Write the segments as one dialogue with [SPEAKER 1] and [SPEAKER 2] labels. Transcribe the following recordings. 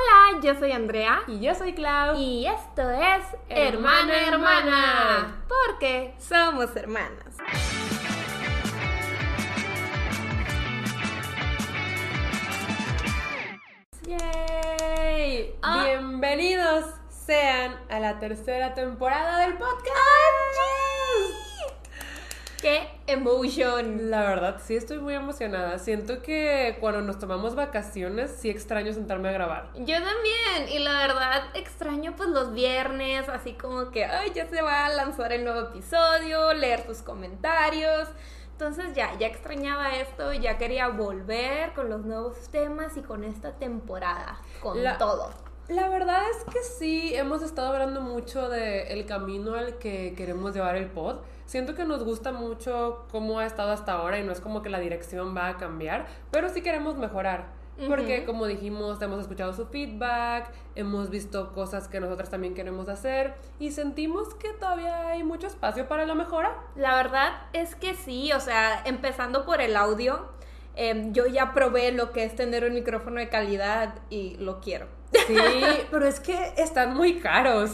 [SPEAKER 1] Hola, yo soy Andrea.
[SPEAKER 2] Y yo soy Clau.
[SPEAKER 1] Y esto es
[SPEAKER 2] Hermana, Hermana.
[SPEAKER 1] Porque somos hermanas.
[SPEAKER 2] ¡Yay!
[SPEAKER 1] Ah.
[SPEAKER 2] Bienvenidos sean a la tercera temporada del podcast.
[SPEAKER 1] ¡Qué emotion!
[SPEAKER 2] La verdad, sí estoy muy emocionada. Siento que cuando nos tomamos vacaciones, sí extraño sentarme a grabar.
[SPEAKER 1] Yo también, y la verdad extraño pues los viernes, así como que, ay, ya se va a lanzar el nuevo episodio, leer tus comentarios. Entonces ya, ya extrañaba esto, ya quería volver con los nuevos temas y con esta temporada, con
[SPEAKER 2] La-
[SPEAKER 1] todo.
[SPEAKER 2] La verdad es que sí, hemos estado hablando mucho del camino al que queremos llevar el pod. Siento que nos gusta mucho cómo ha estado hasta ahora y no es como que la dirección va a cambiar, pero sí queremos mejorar. Porque
[SPEAKER 1] Ujú.
[SPEAKER 2] como dijimos, hemos escuchado su feedback, hemos visto cosas que nosotras también queremos hacer y sentimos que todavía hay mucho espacio para la mejora.
[SPEAKER 1] La verdad es que sí, o sea, empezando por el audio, em, yo ya probé lo que es tener un micrófono de calidad y lo quiero.
[SPEAKER 2] Sí, pero es que están muy caros.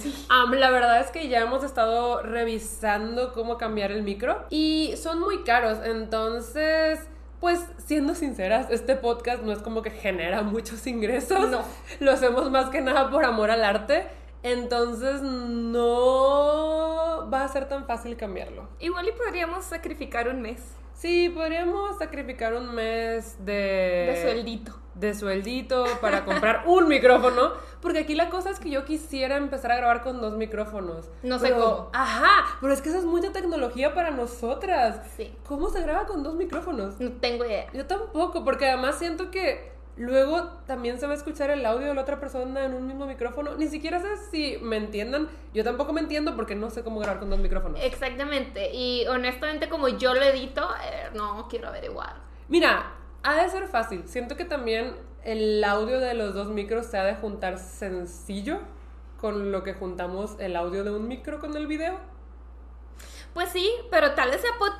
[SPEAKER 2] La verdad es que ya hemos estado revisando cómo cambiar el micro y son muy caros. Entonces, pues siendo sinceras, este podcast no es como que genera muchos ingresos.
[SPEAKER 1] No.
[SPEAKER 2] Lo hacemos más que nada por amor al arte. Entonces, no va a ser tan fácil cambiarlo.
[SPEAKER 1] Igual y podríamos sacrificar un mes
[SPEAKER 2] Sí, podríamos sacrificar un mes de...
[SPEAKER 1] de sueldito.
[SPEAKER 2] De sueldito para comprar un micrófono. Porque aquí la cosa es que yo quisiera empezar a grabar con dos micrófonos.
[SPEAKER 1] No sé
[SPEAKER 2] Pero-
[SPEAKER 1] cómo.
[SPEAKER 2] Ajá, pero es que eso es mucha tecnología para nosotras.
[SPEAKER 1] Sí.
[SPEAKER 2] ¿Cómo se graba con dos micrófonos?
[SPEAKER 1] No tengo idea.
[SPEAKER 2] Yo tampoco, porque además siento que luego también se va a escuchar el audio de la otra persona en un mismo micrófono. Ni siquiera sé si me entiendan. Yo tampoco me entiendo porque no sé cómo grabar con dos micrófonos.
[SPEAKER 1] Exactamente. Y honestamente, como yo lo edito, eh, no quiero averiguar.
[SPEAKER 2] Mira, ha de ser fácil. Siento que también el audio de los dos micros se ha de juntar sencillo con lo que juntamos el audio de un micro con el video.
[SPEAKER 1] Pues sí, pero tal vez sea pod,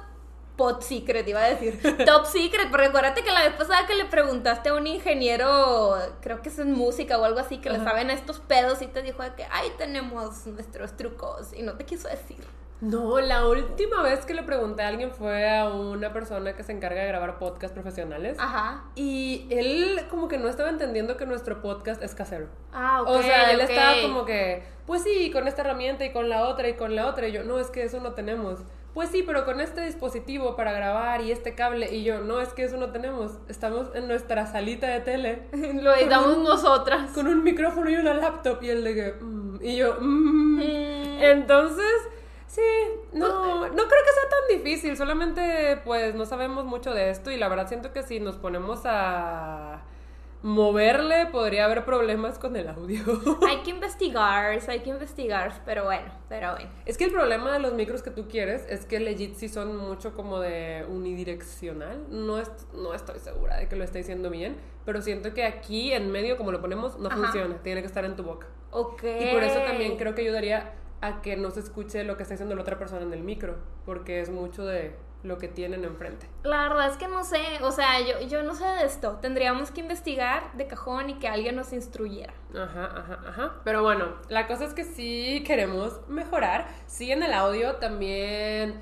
[SPEAKER 1] pod secret, iba a decir. Top secret, porque acuérdate que la vez pasada que le preguntaste a un ingeniero, creo que es en música o algo así, que le saben estos pedos y te dijo de que ahí tenemos nuestros trucos y no te quiso decir.
[SPEAKER 2] No, la última vez que le pregunté a alguien fue a una persona que se encarga de grabar podcasts profesionales.
[SPEAKER 1] Ajá.
[SPEAKER 2] Y él como que no estaba entendiendo que nuestro podcast es casero.
[SPEAKER 1] Ah, ok.
[SPEAKER 2] o sea, él estaba como que, pues sí, con esta herramienta y con la otra y con la otra. Y yo, no, es que eso no tenemos. Pues sí, pero con este dispositivo para grabar y este cable. Y yo, no, es que eso no tenemos. Estamos en nuestra salita de tele
[SPEAKER 1] Lo editamos nosotras.
[SPEAKER 2] con un micrófono y una laptop. Y él de que, "Mm", y yo, "Mm".
[SPEAKER 1] Mm.
[SPEAKER 2] Entonces, sí, no, no creo que sea tan difícil, solamente pues no sabemos mucho de esto y la verdad siento que si nos ponemos a moverle podría haber problemas con el audio.
[SPEAKER 1] Hay que investigar, hay que investigar, pero bueno, pero bueno.
[SPEAKER 2] Es que el problema de los micros que tú quieres es que legit sí son mucho como de unidireccional. No, est- no estoy segura de que lo esté diciendo bien, pero siento que aquí en medio, como lo ponemos, no
[SPEAKER 1] Ajá.
[SPEAKER 2] funciona. Tiene que estar en tu boca.
[SPEAKER 1] Ok.
[SPEAKER 2] Y por eso también creo que ayudaría a que no se escuche lo que está diciendo la otra persona en el micro, porque es mucho de lo que tienen enfrente.
[SPEAKER 1] La verdad es que no sé, o sea, yo, yo no sé de esto. Tendríamos que investigar de cajón y que alguien nos instruyera.
[SPEAKER 2] Ajá, ajá, ajá. Pero bueno, la cosa es que sí queremos mejorar. Sí en el audio, también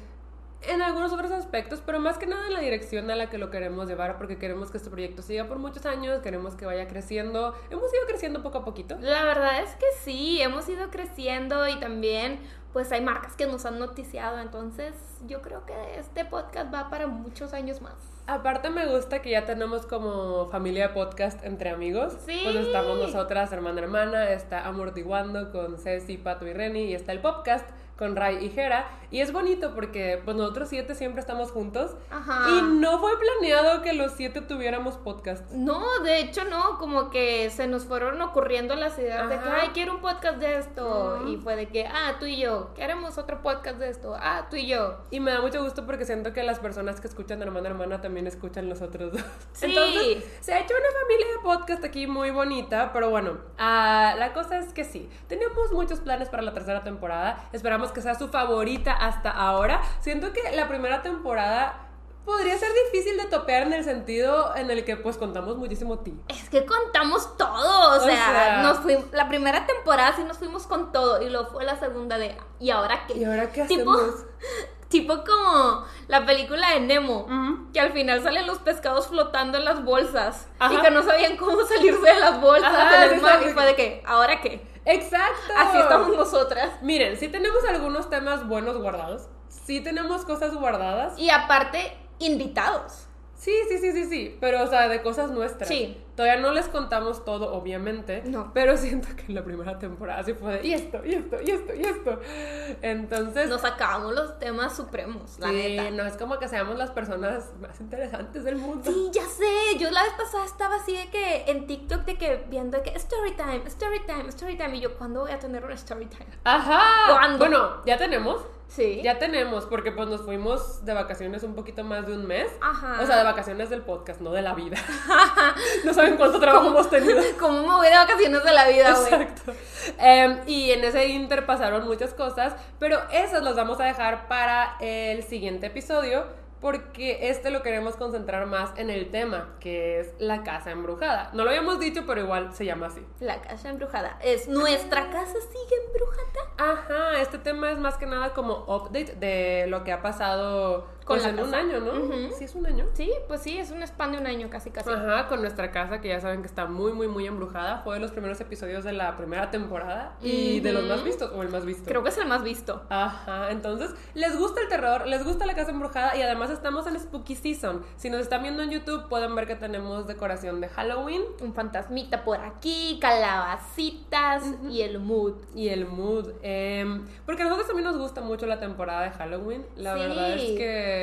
[SPEAKER 2] en algunos otros aspectos, pero más que nada en la dirección a la que lo queremos llevar, porque queremos que este proyecto siga por muchos años, queremos que vaya creciendo. Hemos ido creciendo poco a poquito.
[SPEAKER 1] La verdad es que sí, hemos ido creciendo y también pues hay marcas que nos han noticiado, entonces yo creo que este podcast va para muchos años más.
[SPEAKER 2] Aparte me gusta que ya tenemos como familia podcast entre amigos.
[SPEAKER 1] Sí.
[SPEAKER 2] Pues estamos nosotras, hermana hermana, está Amortiguando con Ceci, Pato y Reni y está el podcast con Ray y Jera. Y es bonito porque pues nosotros siete siempre estamos juntos.
[SPEAKER 1] Ajá.
[SPEAKER 2] Y no fue planeado que los siete tuviéramos podcast.
[SPEAKER 1] No, de hecho no, como que se nos fueron ocurriendo las ideas de que,
[SPEAKER 2] Ajá.
[SPEAKER 1] ay, quiero un podcast de esto. Y fue de que, ah, tú y yo, queremos otro podcast de esto. Ah, tú y yo.
[SPEAKER 2] Y me da mucho gusto porque siento que las personas que escuchan hermana hermana también escuchan los otros dos.
[SPEAKER 1] Sí.
[SPEAKER 2] Entonces, se ha hecho una familia de podcast aquí muy bonita, pero bueno, ah, la cosa es que sí, tenemos muchos planes para la tercera temporada, esperamos que sea su favorita hasta ahora. Siento que la primera temporada podría ser difícil de topear en el sentido en el que pues contamos muchísimo ti.
[SPEAKER 1] Es que contamos todo, o
[SPEAKER 2] O
[SPEAKER 1] sea,
[SPEAKER 2] sea.
[SPEAKER 1] nos fuimos, la primera temporada sí nos fuimos con todo y luego fue la segunda de, ¿y ahora qué?
[SPEAKER 2] ¿Y ahora qué
[SPEAKER 1] Tipo,
[SPEAKER 2] hacemos?
[SPEAKER 1] tipo como la película de Nemo,
[SPEAKER 2] Ujú.
[SPEAKER 1] que al final salen los pescados flotando en las bolsas y
[SPEAKER 2] Ajá.
[SPEAKER 1] que no sabían cómo salirse de las bolsas
[SPEAKER 2] Ajá,
[SPEAKER 1] en el
[SPEAKER 2] sí,
[SPEAKER 1] mar
[SPEAKER 2] sí,
[SPEAKER 1] y fue de que, ¿ahora qué?
[SPEAKER 2] Exacto.
[SPEAKER 1] Así estamos nosotras.
[SPEAKER 2] Miren, sí tenemos algunos temas buenos guardados. Sí tenemos cosas guardadas.
[SPEAKER 1] Y aparte, invitados.
[SPEAKER 2] Sí, sí, sí, sí, sí. Pero, o sea, de cosas nuestras.
[SPEAKER 1] Sí.
[SPEAKER 2] Todavía no les contamos todo, obviamente.
[SPEAKER 1] No.
[SPEAKER 2] Pero siento que en la primera temporada sí fue de, y esto, y esto, y esto, y esto. Entonces.
[SPEAKER 1] Nos acabamos los temas supremos, la
[SPEAKER 2] sí,
[SPEAKER 1] neta.
[SPEAKER 2] no es como que seamos las personas más interesantes del mundo.
[SPEAKER 1] Sí, ya sé. Yo la vez pasada estaba así de que en TikTok de que viendo de que story time, story time, story time. Y yo, ¿cuándo voy a tener un story time?
[SPEAKER 2] Ajá.
[SPEAKER 1] ¿Cuándo?
[SPEAKER 2] Bueno, ya tenemos.
[SPEAKER 1] Sí.
[SPEAKER 2] Ya tenemos, porque pues nos fuimos de vacaciones un poquito más de un mes.
[SPEAKER 1] Ajá.
[SPEAKER 2] O sea, de vacaciones del podcast, no de la vida. no saben cuánto trabajo hemos tenido.
[SPEAKER 1] ¿Cómo me voy de vacaciones de la vida, güey?
[SPEAKER 2] Exacto. Em, y en ese inter pasaron muchas cosas, pero esas las vamos a dejar para el siguiente episodio. Porque este lo queremos concentrar más en el tema, que es la casa embrujada. No lo habíamos dicho, pero igual se llama así.
[SPEAKER 1] La casa embrujada. ¿Es nuestra casa sigue embrujada?
[SPEAKER 2] Ajá, este tema es más que nada como update de lo que ha pasado
[SPEAKER 1] Con
[SPEAKER 2] pues,
[SPEAKER 1] la
[SPEAKER 2] en un año, ¿no? Sí, es un año.
[SPEAKER 1] Sí, pues sí, es un spam de un año casi casi.
[SPEAKER 2] Ajá, con nuestra casa que ya saben que está muy, muy, muy embrujada. Fue de los primeros episodios de la primera temporada y de los más vistos, o el más visto.
[SPEAKER 1] Creo que es el más visto.
[SPEAKER 2] Ajá, entonces, les gusta el terror, les gusta la casa embrujada y además estamos en Spooky Season. Si nos están viendo en YouTube, pueden ver que tenemos decoración de Halloween
[SPEAKER 1] Un fantasmita por aquí, calabacitas y el mood.
[SPEAKER 2] y el mood. em, porque a nosotros también nos gusta mucho la temporada de Halloween. La
[SPEAKER 1] Sí.
[SPEAKER 2] verdad es que.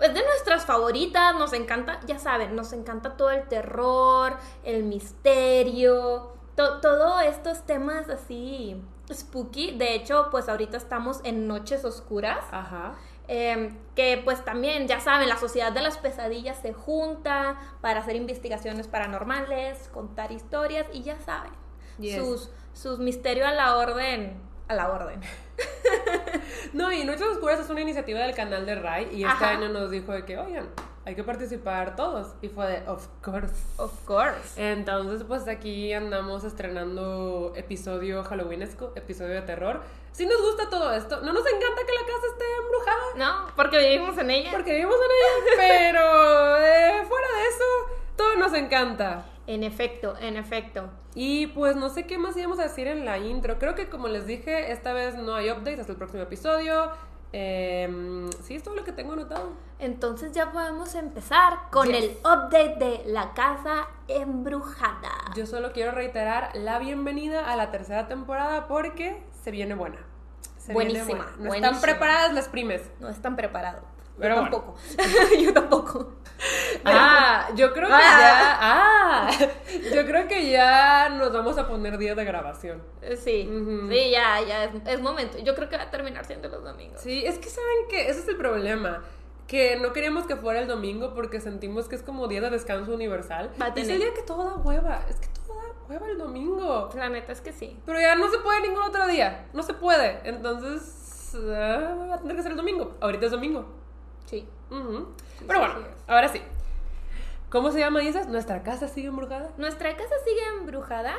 [SPEAKER 1] Es de nuestras favoritas, nos encanta, ya saben, nos encanta todo el terror, el misterio, to- todo estos temas así spooky. De hecho, pues ahorita estamos en Noches Oscuras.
[SPEAKER 2] Ajá.
[SPEAKER 1] eh, que pues también, ya saben, la sociedad de las pesadillas se junta para hacer investigaciones paranormales, contar historias y ya saben,
[SPEAKER 2] Yes.
[SPEAKER 1] sus, sus misterios a la orden, a la orden.
[SPEAKER 2] No, y Noches Oscuras es una iniciativa del canal de Rai y este
[SPEAKER 1] Ajá.
[SPEAKER 2] año nos dijo de que, oigan, hay que participar todos. Y fue de, of course.
[SPEAKER 1] Of course.
[SPEAKER 2] Entonces, pues aquí andamos estrenando episodio halloweenesco, episodio de terror. Si nos gusta todo esto, no nos encanta que la casa esté embrujada,
[SPEAKER 1] No, porque vivimos en ella.
[SPEAKER 2] porque vivimos en ella, pero eh, fuera de eso, todo nos encanta.
[SPEAKER 1] En efecto, en efecto.
[SPEAKER 2] Y pues no sé qué más íbamos a decir en la intro. Creo que como les dije, esta vez no hay updates hasta el próximo episodio. Em, sí, es todo lo que tengo anotado.
[SPEAKER 1] Entonces ya podemos empezar con
[SPEAKER 2] Yes.
[SPEAKER 1] el update de la casa embrujada.
[SPEAKER 2] Yo solo quiero reiterar la bienvenida a la tercera temporada porque se viene buena. Se viene
[SPEAKER 1] Buenísima,
[SPEAKER 2] buena. No
[SPEAKER 1] buenísima.
[SPEAKER 2] están preparadas las primes.
[SPEAKER 1] No están preparados.
[SPEAKER 2] Pero
[SPEAKER 1] Yo
[SPEAKER 2] bueno.
[SPEAKER 1] tampoco. Yo tampoco.
[SPEAKER 2] Ah, yo creo que
[SPEAKER 1] Ah.
[SPEAKER 2] ya. Ah, yo creo que ya nos vamos a poner días de grabación.
[SPEAKER 1] Eh, Sí, sí, ya, ya es, es momento. Yo creo que va a terminar siendo los domingos.
[SPEAKER 2] Sí, es que saben que ese es el problema. Que no queríamos que fuera el domingo porque sentimos que es como día de descanso universal.
[SPEAKER 1] Va a
[SPEAKER 2] es el día que todo da hueva. Es que todo da hueva el domingo.
[SPEAKER 1] La neta es que sí.
[SPEAKER 2] Pero ya no se puede ningún otro día. No se puede. Entonces, ah, va a tener que ser el domingo. Ahorita es domingo.
[SPEAKER 1] Sí. Sí,
[SPEAKER 2] Pero bueno, ahora sí. ¿Cómo se llama, dices? ¿Nuestra casa sigue embrujada?
[SPEAKER 1] ¿Nuestra casa sigue embrujada?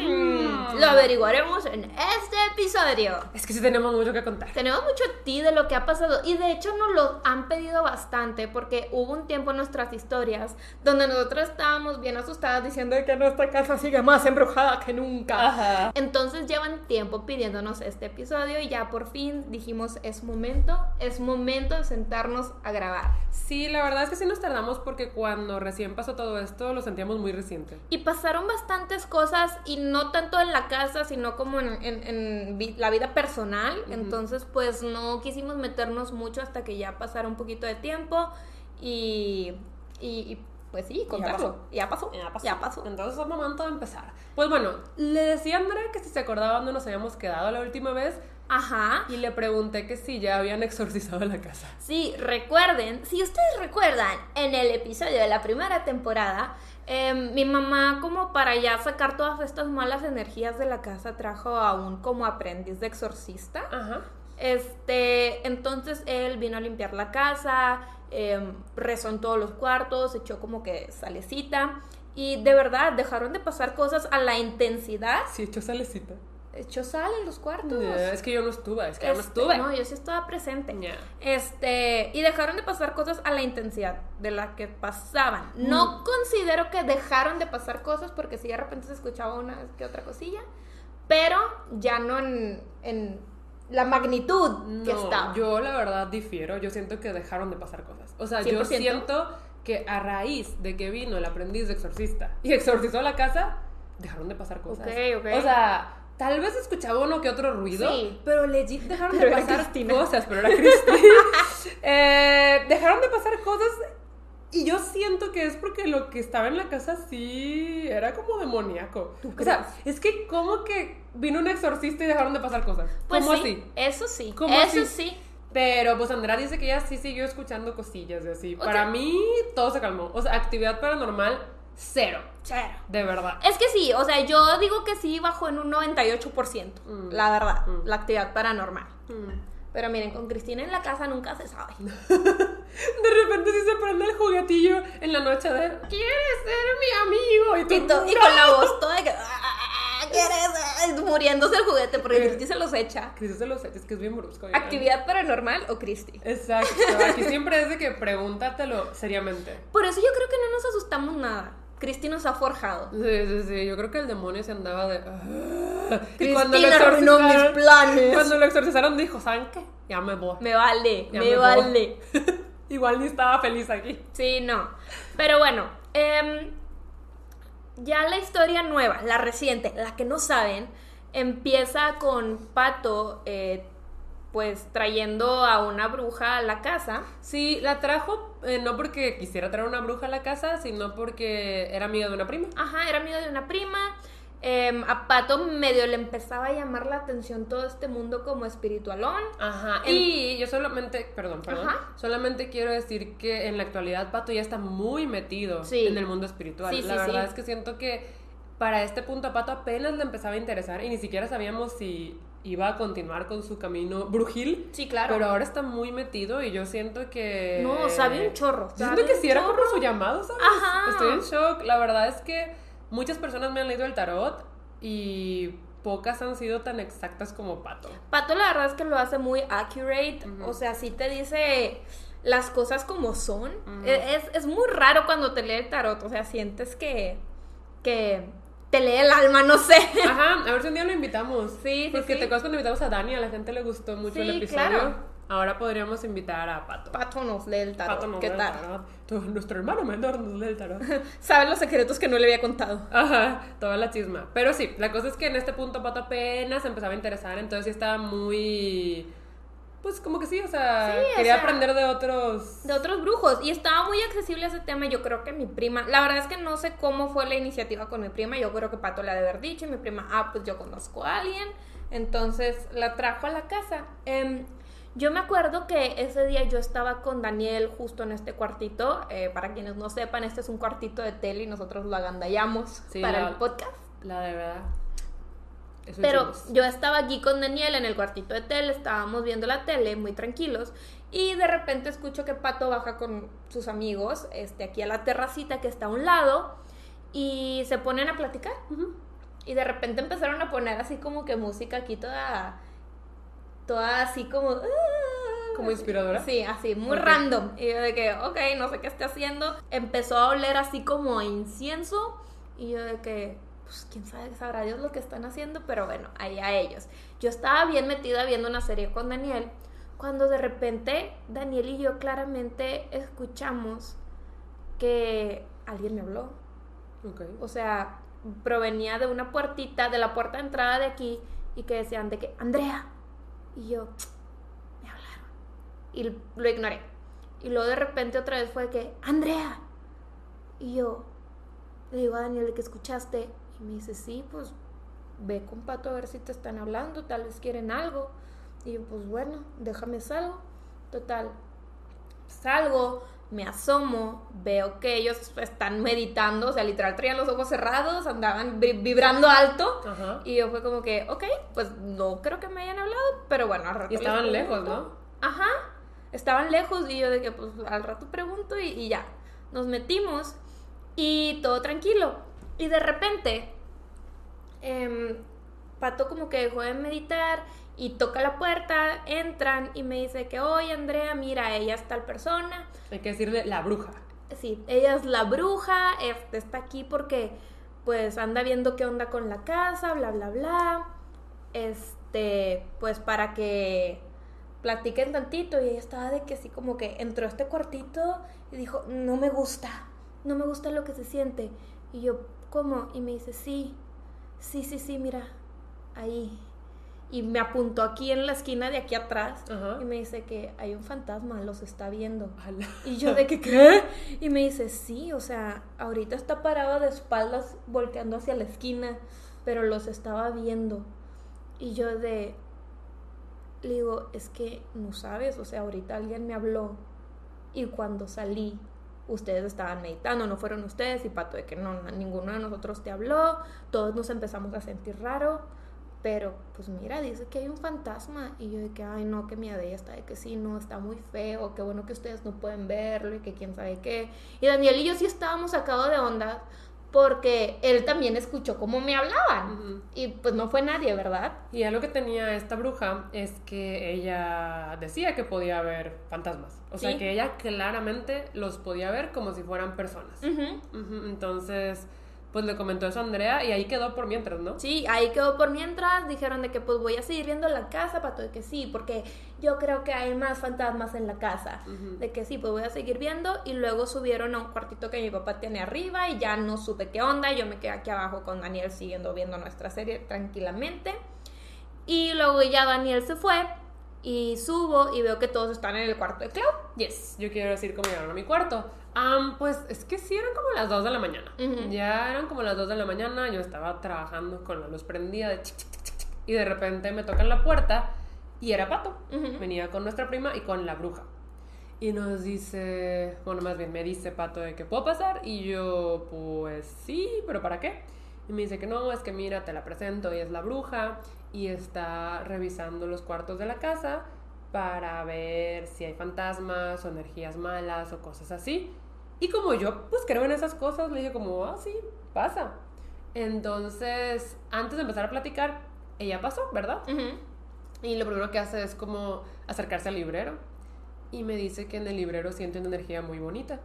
[SPEAKER 1] Hmm,
[SPEAKER 2] Mm.
[SPEAKER 1] Lo averiguaremos en este episodio.
[SPEAKER 2] Es que sí tenemos mucho que contar.
[SPEAKER 1] Tenemos mucho ti de lo que ha pasado y de hecho nos lo han pedido bastante porque hubo un tiempo en nuestras historias donde nosotros estábamos bien asustadas diciendo que nuestra casa sigue más embrujada que nunca.
[SPEAKER 2] Ajá.
[SPEAKER 1] Entonces llevan tiempo pidiéndonos este episodio y ya por fin dijimos es momento, es momento de sentarnos a grabar.
[SPEAKER 2] Sí, la verdad es que sí nos tardamos porque cuando recién pasó todo esto lo sentíamos muy reciente.
[SPEAKER 1] Y pasaron bastantes cosas y no tanto en la casa, sino como en, en- en vi- la vida personal. Entonces, pues no quisimos meternos mucho hasta que ya pasara un poquito de tiempo y, y, y, pues sí, contarlo. Ya pasó.
[SPEAKER 2] Ya pasó.
[SPEAKER 1] Ya pasó.
[SPEAKER 2] Entonces es momento de empezar. Pues bueno, le decía a Andrea que si se acordaba dónde nos habíamos quedado la última vez
[SPEAKER 1] Ajá.
[SPEAKER 2] y le pregunté que si ya habían exorcizado la casa.
[SPEAKER 1] Sí, recuerden, si ustedes recuerdan, en el episodio de la primera temporada, em, mi mamá como para ya sacar todas estas malas energías de la casa trajo a un como aprendiz de exorcista.
[SPEAKER 2] Ajá.
[SPEAKER 1] Este, entonces él vino a limpiar la casa, em, rezó en todos los cuartos, echó como que salecita Y de verdad, dejaron de pasar cosas a la intensidad.
[SPEAKER 2] Sí, echó salecita.
[SPEAKER 1] Echó sal en los cuartos.
[SPEAKER 2] Yeah, es que yo no estuve, es que yo no
[SPEAKER 1] Este,
[SPEAKER 2] estuve.
[SPEAKER 1] No, yo sí estaba presente.
[SPEAKER 2] Yeah.
[SPEAKER 1] Este, y dejaron de pasar cosas a la intensidad de la que pasaban.
[SPEAKER 2] Mm.
[SPEAKER 1] No considero que dejaron de pasar cosas porque si de repente se escuchaba una que otra cosilla, pero ya no en, en la magnitud que estaba.
[SPEAKER 2] yo la verdad difiero. Yo siento que dejaron de pasar cosas. O sea, yo
[SPEAKER 1] 100%.
[SPEAKER 2] siento que a raíz de que vino el aprendiz de exorcista y exorcizó la casa, dejaron de pasar cosas.
[SPEAKER 1] Ok, ok.
[SPEAKER 2] O sea, tal vez escuchaba uno que otro ruido,
[SPEAKER 1] Sí.
[SPEAKER 2] pero legit dejaron
[SPEAKER 1] Pero
[SPEAKER 2] de pasar cosas. Pero era Cristina. Eh, dejaron de pasar cosas. Y yo siento que es porque lo que estaba en la casa sí era como demoníaco.
[SPEAKER 1] ¿Tú
[SPEAKER 2] O sea, es que como que vino un exorcista y dejaron de pasar cosas.
[SPEAKER 1] Pues
[SPEAKER 2] ¿Cómo
[SPEAKER 1] sí,
[SPEAKER 2] así?
[SPEAKER 1] Eso sí.
[SPEAKER 2] ¿Cómo
[SPEAKER 1] eso
[SPEAKER 2] así?
[SPEAKER 1] sí.
[SPEAKER 2] Pero pues Andrea dice que ella sí siguió escuchando cosillas de así.
[SPEAKER 1] O
[SPEAKER 2] Para
[SPEAKER 1] sea-
[SPEAKER 2] mí todo se calmó. O sea, actividad paranormal, cero.
[SPEAKER 1] Cero.
[SPEAKER 2] De verdad.
[SPEAKER 1] Es que sí, o sea, yo digo que sí bajó en un 98%,
[SPEAKER 2] Mm.
[SPEAKER 1] la verdad,
[SPEAKER 2] Mm.
[SPEAKER 1] la actividad paranormal.
[SPEAKER 2] Mm.
[SPEAKER 1] Pero miren, con Cristina en la casa nunca se sabe.
[SPEAKER 2] De repente sí se prende el juguetillo en la noche de ¿Quieres ser mi amigo? Y tú,
[SPEAKER 1] Y, y con la voz toda de que, "Ah, ¿quieres? Muriéndose el juguete porque Cristi se los echa.
[SPEAKER 2] Cristi se los es que es bien brusco. oigan.
[SPEAKER 1] ¿Actividad paranormal o Cristi?
[SPEAKER 2] Exacto. Aquí siempre es de que pregúntatelo seriamente.
[SPEAKER 1] Por eso yo creo que no nos asustamos nada. Cristi nos ha forjado.
[SPEAKER 2] Sí, sí, sí. Yo creo que el demonio se andaba de. "Ah". Y
[SPEAKER 1] Cristina arruinó mis planes.
[SPEAKER 2] Cuando lo exorcizaron dijo, ¿saben qué? Ya me voy.
[SPEAKER 1] Me vale,
[SPEAKER 2] Ya
[SPEAKER 1] me, vale.
[SPEAKER 2] Igual ni estaba feliz aquí.
[SPEAKER 1] Sí, no. Pero bueno, em, ya la historia nueva, la reciente, la que no saben, empieza con Pato, eh, pues trayendo a una bruja a la casa.
[SPEAKER 2] Sí, la trajo eh, no porque quisiera traer una bruja a la casa, sino porque era amiga de una prima.
[SPEAKER 1] Ajá, era amigo de una prima. Em, a Pato medio le empezaba a llamar la atención todo este mundo como espiritualón.
[SPEAKER 2] Ajá.
[SPEAKER 1] En-
[SPEAKER 2] Y yo solamente, perdón, perdón,
[SPEAKER 1] Ajá.
[SPEAKER 2] solamente quiero decir que en la actualidad Pato ya está muy metido
[SPEAKER 1] Sí.
[SPEAKER 2] en el mundo espiritual.
[SPEAKER 1] Sí,
[SPEAKER 2] la
[SPEAKER 1] sí,
[SPEAKER 2] verdad es que siento que para este punto a Pato apenas le empezaba a interesar y ni siquiera sabíamos si iba a continuar con su camino brujil.
[SPEAKER 1] Sí, claro.
[SPEAKER 2] Pero ahora está muy metido y yo siento que...
[SPEAKER 1] No, sabe un chorro.
[SPEAKER 2] Yo siento que sí era como su llamado, ¿sabes?
[SPEAKER 1] Ajá.
[SPEAKER 2] Estoy en shock. La verdad es que muchas personas me han leído el tarot y pocas han sido tan exactas como Pato.
[SPEAKER 1] Pato la verdad es que lo hace muy accurate, o sea, sí te dice las cosas como son. E- es, es muy raro cuando te lee el tarot, o sea, sientes que, que te lee el alma, no sé.
[SPEAKER 2] Ajá, a ver si un día lo invitamos.
[SPEAKER 1] Sí, sí,
[SPEAKER 2] Porque
[SPEAKER 1] sí.
[SPEAKER 2] te acuerdas cuando invitamos a Dani, a la gente le gustó mucho el episodio.
[SPEAKER 1] claro.
[SPEAKER 2] Ahora podríamos invitar a Pato.
[SPEAKER 1] Pato nos lee el tarot,
[SPEAKER 2] Pato nos
[SPEAKER 1] ¿qué
[SPEAKER 2] lee el
[SPEAKER 1] tal?
[SPEAKER 2] tarot. Nuestro hermano menor nos lee el tarot.
[SPEAKER 1] Sabe los secretos que no le había contado.
[SPEAKER 2] Ajá, toda la chisma. Pero sí, la cosa es que en este punto Pato apenas empezaba a interesar, entonces sí estaba muy... Pues como que sí, o sea,
[SPEAKER 1] Sí, o
[SPEAKER 2] quería
[SPEAKER 1] sea,
[SPEAKER 2] aprender de otros...
[SPEAKER 1] De otros brujos. Y estaba muy accesible ese tema. Yo creo que mi prima. La verdad es que no sé cómo fue la iniciativa con mi prima. Yo creo que Pato le ha de haber dicho. Y mi prima, ah, pues yo conozco a alguien. Entonces la trajo a la casa. Em, yo me acuerdo que ese día yo estaba con Daniel justo en este cuartito. Eh, para quienes no sepan, este es un cuartito de tele y nosotros lo agandallamos
[SPEAKER 2] Sí,
[SPEAKER 1] para
[SPEAKER 2] la-
[SPEAKER 1] el podcast.
[SPEAKER 2] La de verdad. Eso
[SPEAKER 1] Pero
[SPEAKER 2] hicimos.
[SPEAKER 1] yo estaba aquí con Daniel en el cuartito de tele, estábamos viendo la tele muy tranquilos y de repente escucho que Pato baja con sus amigos este, aquí a la terracita que está a un lado y se ponen a platicar. Y de repente empezaron a poner así como que música aquí toda, toda así como... "Ah".
[SPEAKER 2] ¿Como inspiradora?
[SPEAKER 1] Sí, así, muy random. Y yo de que, ok, no sé qué esté haciendo. Empezó a oler así como a incienso. Y yo de que, pues quién sabe, sabrá Dios lo que están haciendo, pero bueno, ahí a ellos. Yo estaba bien metida viendo una serie con Daniel. Cuando de repente Daniel y yo claramente escuchamos que alguien me habló. O sea, provenía de una puertita, de la puerta de entrada de aquí, y que decían de que, Andrea. Y yo, me hablaron. Y lo ignoré. Y luego de repente otra vez fue que, Andrea. Y yo le digo a Daniel que escuchaste. Me dice, sí, pues ve con Pato a ver si te están hablando, tal vez quieren algo. Y yo, pues bueno, déjame salgo. Total, salgo, me asomo, veo que ellos están meditando, o sea, literal traían los ojos cerrados, andaban vi- vibrando alto.
[SPEAKER 2] Ajá.
[SPEAKER 1] Y yo fue como que, ok, pues no creo que me hayan hablado, pero bueno, al rato
[SPEAKER 2] Y estaban lejos,
[SPEAKER 1] pregunto.
[SPEAKER 2] ¿no?
[SPEAKER 1] Ajá, estaban lejos y yo de que pues al rato pregunto y, y ya. Nos metimos y todo tranquilo. Y de repente, em, Pato como que dejó de meditar y toca la puerta, entran y me dice que, oye Andrea, mira, ella es tal persona.
[SPEAKER 2] Hay que decirle la bruja.
[SPEAKER 1] Sí, ella es la bruja, este, está aquí porque pues anda viendo qué onda con la casa, bla, bla, bla. Este, pues para que platiquen tantito y ella estaba de que así como que entró a este cuartito y dijo, no me gusta, no me gusta lo que se siente. Y yo, ¿cómo? Y me dice, sí, sí, sí, sí, mira, ahí. Y me apuntó aquí en la esquina de aquí atrás
[SPEAKER 2] Ajá.
[SPEAKER 1] y me dice que hay un fantasma, los está viendo.
[SPEAKER 2] Ala.
[SPEAKER 1] Y yo de que, ¿qué? Y me dice, sí, o sea, ahorita está parado de espaldas volteando hacia la esquina, pero los estaba viendo. Y yo de, le digo, es que no sabes, o sea, ahorita alguien me habló y cuando salí, ustedes estaban meditando, no fueron ustedes y Pato de que no, ninguno de nosotros te habló, todos nos empezamos a sentir raro, pero pues mira, dice que hay un fantasma y yo de que, ay no, que miedo ella está de que sí, no, está muy feo, qué bueno que ustedes no pueden verlo y que quién sabe qué. Y Daniel y yo sí estábamos sacados de onda porque él también escuchó cómo me hablaban y pues no fue nadie, ¿verdad?
[SPEAKER 2] Y algo que tenía esta bruja es que ella decía que podía ver fantasmas. O sea, que ella claramente los podía ver como si fueran personas. Entonces, pues le comentó eso a Andrea y ahí quedó por mientras, ¿no?
[SPEAKER 1] Sí, ahí quedó por mientras. Dijeron de que pues voy a seguir viendo la casa, pato, de que sí, porque yo creo que hay más fantasmas en la casa. De que sí, pues voy a seguir viendo. Y luego subieron a un cuartito que mi papá tiene arriba y ya no supe qué onda. Yo me quedé aquí abajo con Daniel siguiendo viendo nuestra serie tranquilamente. Y luego ya Daniel se fue y subo y veo que todos están en el cuarto de Clau.
[SPEAKER 2] Yes, yo quiero decir cómo llegaron a mi cuarto. Pues es que sí eran como las 2 de la mañana. Ya eran como las 2 de la mañana, yo estaba trabajando con la luz prendida de chic, chic, chic, chic, chic, y de repente me tocan la puerta y era Pato. Venía con nuestra prima y con la bruja. Y nos dice, bueno, más bien me dice Pato de que puedo pasar y yo pues sí, pero ¿para qué? Y me dice que no, es que mira, te la presento, ella es la bruja y está revisando los cuartos de la casa para ver si hay fantasmas o energías malas o cosas así. Y como yo pues creo en esas cosas, le dije como, ah, sí, pasa. Entonces, antes de empezar a platicar, ella pasó, ¿verdad? Y lo primero que hace es como acercarse al librero. Y me dice que en el librero siente una energía muy bonita.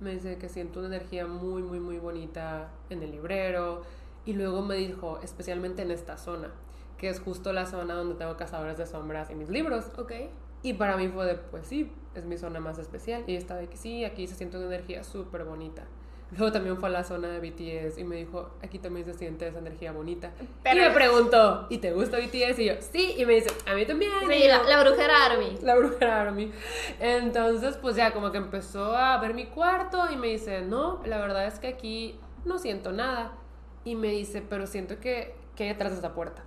[SPEAKER 2] Me dice que siento una energía muy, muy, muy bonita en el librero. Y luego me dijo, especialmente en esta zona, que es justo la zona donde tengo Cazadores de Sombras y mis libros.
[SPEAKER 1] Ok.
[SPEAKER 2] Y para mí fue de, pues sí, es mi zona más especial. Y estaba de que sí, aquí se siente una energía súper bonita. Luego también fue a la zona de BTS y me dijo, aquí también se siente esa energía bonita.
[SPEAKER 1] Pero-
[SPEAKER 2] y me preguntó, ¿y te gusta BTS? Y yo, sí. Y me dice, a mí también.
[SPEAKER 1] Sí,
[SPEAKER 2] yo,
[SPEAKER 1] la, la brujera Army.
[SPEAKER 2] la bruja Army. Entonces, pues ya como que empezó a ver mi cuarto y me dice, no, la verdad es que aquí no siento nada. Y me dice, pero siento que, que hay detrás de esta puerta.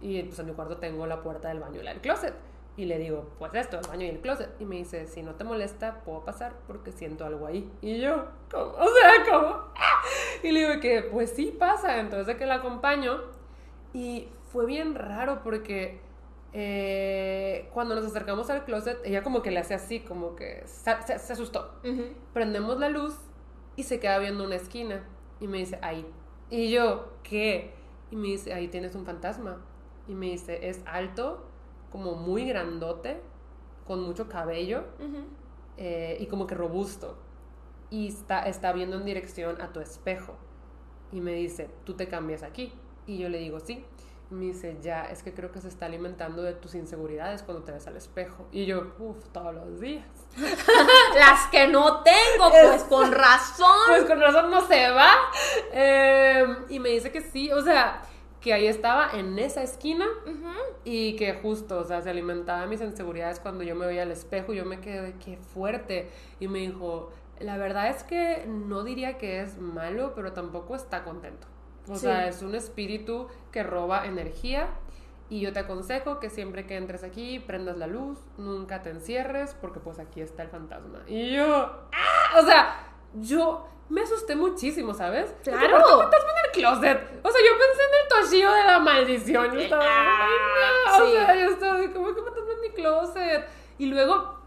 [SPEAKER 2] Y pues en mi cuarto tengo la puerta del baño y la del closet. Y le digo, pues esto, el baño y el closet. Y me dice, si no te molesta, puedo pasar porque siento algo ahí. Y yo, ¿cómo? O sea, ¿cómo? ¡Ah! Y le digo que, pues sí pasa. Entonces de que la acompaño. Y fue bien raro porque eh, cuando nos acercamos al closet, ella como que le hace así, como que se, se- se asustó.
[SPEAKER 1] Ujú.
[SPEAKER 2] Prendemos la luz y se queda viendo una esquina. Y me dice, ahí. Y yo, ¿qué? Y me dice, ahí tienes un fantasma. Y me dice, es alto, como muy grandote, con mucho cabello eh, y como que robusto. Y está, está viendo en dirección a tu espejo. Y me dice, ¿tú te cambias aquí? Y yo le digo, sí. Y me dice, ya, es que creo que se está alimentando de tus inseguridades cuando te ves al espejo. Y yo, uff, todos los días.
[SPEAKER 1] Las que no tengo, pues con razón.
[SPEAKER 2] Pues con razón no se va. Eh, y me dice que sí, o sea, que ahí estaba en esa esquina y que justo, o sea, se alimentaba mis inseguridades cuando yo me veía al espejo y yo me quedé qué fuerte. Y me dijo, la verdad es que no diría que es malo, pero tampoco está contento. O
[SPEAKER 1] Sí.
[SPEAKER 2] sea, es un espíritu que roba energía. Y yo te aconsejo que siempre que entres aquí prendas la luz, nunca te encierres, porque pues aquí está el fantasma. Y yo, ¡ah! O sea, yo me asusté muchísimo, ¿sabes?
[SPEAKER 1] Claro.
[SPEAKER 2] aparte, un fantasma en el closet. O sea, yo pensé toshillo de la maldición. Yo estaba,
[SPEAKER 1] Ah,
[SPEAKER 2] "Ay, no". O
[SPEAKER 1] sí.
[SPEAKER 2] sea, yo estaba ¿cómo que fantasma en mi closet? Y luego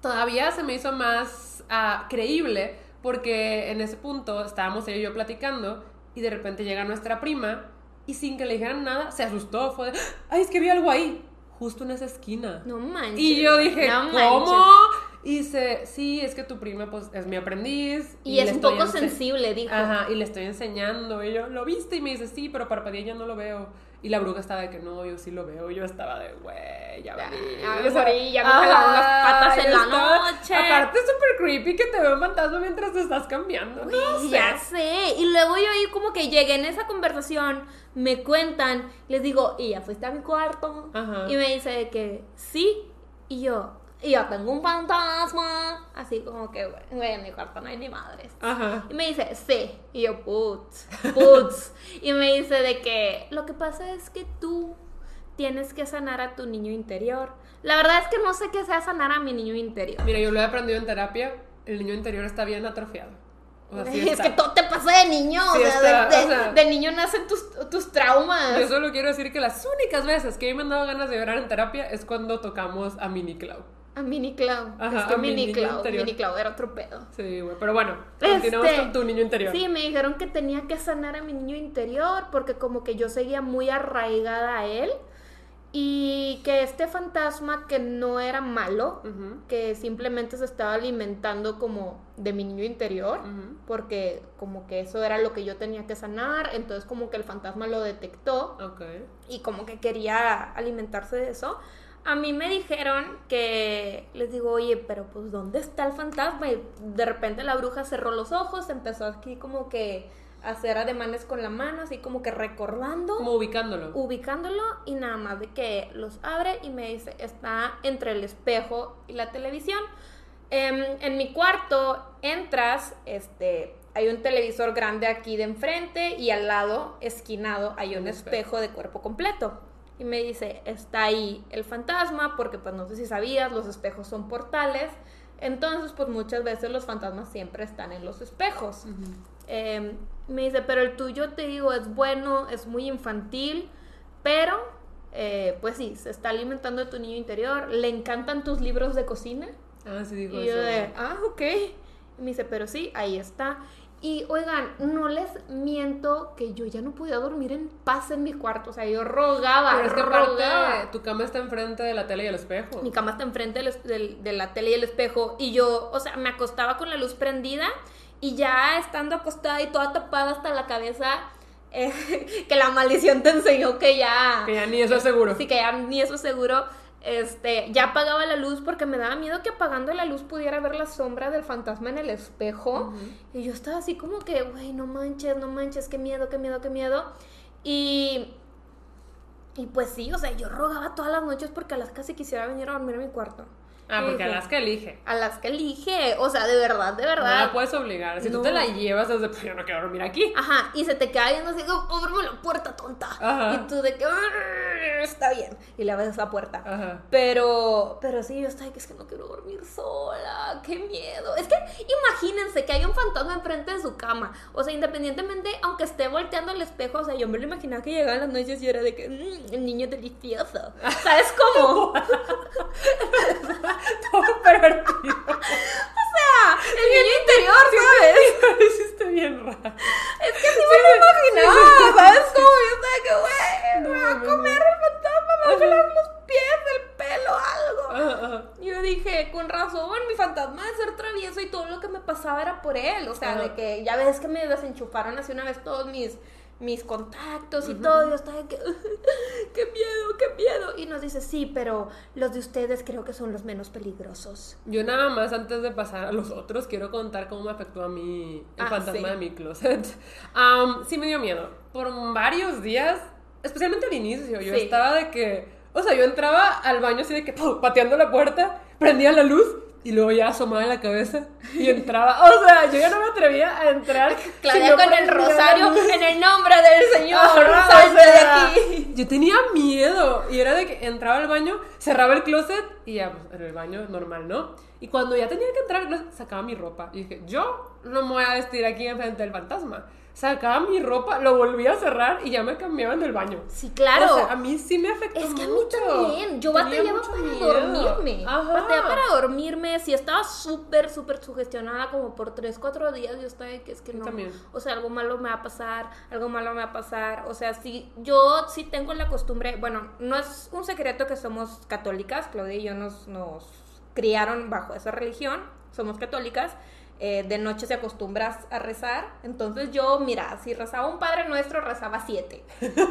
[SPEAKER 2] todavía se me hizo más ah, creíble porque en ese punto estábamos ella y yo platicando y de repente llega nuestra prima y sin que le dijeran nada, se asustó, fue de, ay, es que vi algo ahí, justo en esa esquina.
[SPEAKER 1] No manches.
[SPEAKER 2] Y yo dije,
[SPEAKER 1] no
[SPEAKER 2] ¿cómo?
[SPEAKER 1] manches.
[SPEAKER 2] Y dice, sí, es que tu prima pues es mi aprendiz.
[SPEAKER 1] Y,
[SPEAKER 2] le
[SPEAKER 1] es un poco sensible, dijo.
[SPEAKER 2] Ajá, y le estoy enseñando. Y yo, ¿lo viste? Y me dice, sí, pero parpadeé y ya no lo veo. Y la bruja estaba de que no, yo sí lo veo. Y yo estaba de, güey, ya vení.
[SPEAKER 1] ya me morí, ya me jalaron las patas en la noche.
[SPEAKER 2] Aparte, es súper creepy que te veo un fantasma mientras te estás cambiando. No
[SPEAKER 1] Güey,
[SPEAKER 2] sé.
[SPEAKER 1] Ya sé. Y luego yo ahí como que llegué en esa conversación, me cuentan, les digo, ¿y ya fuiste a mi cuarto?
[SPEAKER 2] Ajá.
[SPEAKER 1] Y me dice de que sí. Y yo, y yo tengo un fantasma. Así como que, güey, en mi cuarto no hay ni madres.
[SPEAKER 2] Ajá.
[SPEAKER 1] Y me dice, sí. Y yo, putz, putz. y me dice de que lo que pasa es que tú tienes que sanar a tu niño interior. La verdad es que no sé qué sea sanar a mi niño interior.
[SPEAKER 2] Mira, yo lo he aprendido en terapia. El niño interior está bien atrofiado. O sea, sí
[SPEAKER 1] es que todo te pasa de niño,
[SPEAKER 2] Sí
[SPEAKER 1] o, sea, de, de-
[SPEAKER 2] o sea.
[SPEAKER 1] de niño nacen tus, tus traumas.
[SPEAKER 2] Yo solo quiero decir que las únicas veces que a mí me han dado ganas de llorar en terapia es cuando tocamos a Mini Clau.
[SPEAKER 1] A Mini Clau.
[SPEAKER 2] Ajá,
[SPEAKER 1] es que
[SPEAKER 2] a mi
[SPEAKER 1] Mini Clau,
[SPEAKER 2] interior.
[SPEAKER 1] Mini Clau era otro pedo.
[SPEAKER 2] Sí, güey. Pero bueno, continuamos
[SPEAKER 1] Este,
[SPEAKER 2] con tu niño interior.
[SPEAKER 1] Sí, me dijeron que tenía que sanar a mi niño interior porque como que yo seguía muy arraigada a él y que este fantasma que no era malo, que simplemente se estaba alimentando como de mi niño interior, porque como que eso era lo que yo tenía que sanar, entonces como que el fantasma lo detectó
[SPEAKER 2] Ok.
[SPEAKER 1] y como que quería alimentarse de eso. A mí me dijeron que les digo, oye, pero pues ¿dónde está el fantasma? Y de repente la bruja cerró los ojos, empezó aquí como que a hacer ademanes con la mano, así como que recordando,
[SPEAKER 2] Como ubicándolo.
[SPEAKER 1] ubicándolo y nada más de que los abre y me dice, está entre el espejo y la televisión. Em, en mi cuarto entras, este, hay un televisor grande aquí de enfrente y al lado, esquinado, hay un
[SPEAKER 2] Un espejo.
[SPEAKER 1] espejo de cuerpo completo. Y me dice, está ahí el fantasma, porque pues no sé si sabías, los espejos son portales. Entonces, pues muchas veces los fantasmas siempre están en los espejos. Eh, me dice, pero el tuyo, te digo, es bueno, es muy infantil, pero, eh, pues sí, se está alimentando de tu niño interior. Le encantan tus libros de cocina.
[SPEAKER 2] Ah, sí, dijo
[SPEAKER 1] Y yo de, ah, ok. Y me dice, pero sí, ahí está. Y oigan, no les miento que yo ya no podía dormir en paz en mi cuarto. O sea, yo rogaba,
[SPEAKER 2] Pero es que
[SPEAKER 1] rogaba.
[SPEAKER 2] tu cama está enfrente de la tele y el espejo.
[SPEAKER 1] Mi cama está enfrente del es- del- de la tele y el espejo. Y yo, o sea, me acostaba con la luz prendida. Y ya estando acostada y toda tapada hasta la cabeza, eh, que la maldición te enseñó que ya.
[SPEAKER 2] Que ya ni eso es seguro.
[SPEAKER 1] Sí, que ya ni eso seguro. Este, ya apagaba la luz porque me daba miedo que apagando la luz pudiera ver la sombra del fantasma en el espejo. Y yo estaba así como que, güey, no manches, no manches, qué miedo, qué miedo, qué miedo. Y. Y pues sí, o sea, yo rogaba todas las noches porque a las casi quisiera venir a dormir a mi cuarto.
[SPEAKER 2] Ah, porque
[SPEAKER 1] dije,
[SPEAKER 2] Alaska elige.
[SPEAKER 1] A las que elige, o sea, de verdad, de
[SPEAKER 2] No
[SPEAKER 1] verdad.
[SPEAKER 2] la puedes obligar. Si
[SPEAKER 1] No.
[SPEAKER 2] tú te la llevas desde, pues yo no quiero dormir aquí.
[SPEAKER 1] Ajá, y se te queda viendo así, como, ábreme la puerta, tonta.
[SPEAKER 2] Ajá.
[SPEAKER 1] Y tú de que, "Arr, está bien. Y le abres la puerta.
[SPEAKER 2] Ajá.
[SPEAKER 1] Pero, pero sí, yo estaba que es que no quiero dormir sola, qué miedo. Es que imagínense que hay un fantasma enfrente de su cama. O sea, independientemente, aunque esté volteando el espejo, o sea, yo me lo imaginaba que llegaban las noches y era de que, "Mm, el niño delicioso. ¿Sabes cómo?
[SPEAKER 2] Todo pervertido.
[SPEAKER 1] Ah, el niño interior, ¿sabes?
[SPEAKER 2] Lo hiciste bien raro.
[SPEAKER 1] Es que sí me lo imaginaba, ¿sabes cómo? Yo estaba que, güey, me va a comer el fantasma, me va a jalar los pies, el pelo, algo.
[SPEAKER 2] Ajá, ajá.
[SPEAKER 1] Yo dije, con razón, mi fantasma de ser travieso y todo lo que me pasaba era por él. O sea, de que ya ves que me desenchufaron así una vez todos mis, mis contactos y todo. Y yo estaba que, qué miedo, qué miedo. Y nos dice, sí, pero los de ustedes creo que son los menos peligrosos.
[SPEAKER 2] Yo nada más antes de pasar a los otros quiero contar cómo me afectó a mí el
[SPEAKER 1] Ah,
[SPEAKER 2] fantasma
[SPEAKER 1] sí.
[SPEAKER 2] de mi closet. Am, sí me dio miedo. Por varios días, especialmente al inicio, yo
[SPEAKER 1] Sí.
[SPEAKER 2] estaba de que, o sea, yo entraba al baño así de que ¡pum! pateando la puerta, prendía la luz y luego ya asomaba la cabeza y entraba. O sea, yo ya no me atrevía a entrar.
[SPEAKER 1] Claudia con el rosario en el nombre del Señor.
[SPEAKER 2] Ajá,
[SPEAKER 1] salte
[SPEAKER 2] o sea,
[SPEAKER 1] de aquí.
[SPEAKER 2] Yo tenía miedo y era de que entraba al baño, cerraba el closet y ya, pues en el baño normal, ¿no? Y cuando ya tenía que entrar, sacaba mi ropa y dije, yo no me voy a vestir aquí enfrente del fantasma. Sacaba mi ropa, lo volvía a cerrar y ya me cambiaba en el baño.
[SPEAKER 1] Sí, claro.
[SPEAKER 2] O sea, a mí sí me afectó
[SPEAKER 1] Es que a mí también. Yo
[SPEAKER 2] Tenía
[SPEAKER 1] batallaba para
[SPEAKER 2] miedo.
[SPEAKER 1] dormirme.
[SPEAKER 2] Ajá.
[SPEAKER 1] Batallaba para dormirme. Si estaba súper, súper sugestionada, como por 3, 4 días, yo estaba de que es que no.
[SPEAKER 2] también.
[SPEAKER 1] O sea, algo malo me va a pasar, algo malo me va a pasar. O sea, sí, yo sí tengo la costumbre. Bueno, no es un secreto que somos católicas. Claudia y yo nos, nos criaron bajo esa religión. Somos católicas. Eh, de noche se acostumbras a rezar. Entonces yo, mira, si rezaba un Padre Nuestro, rezaba siete.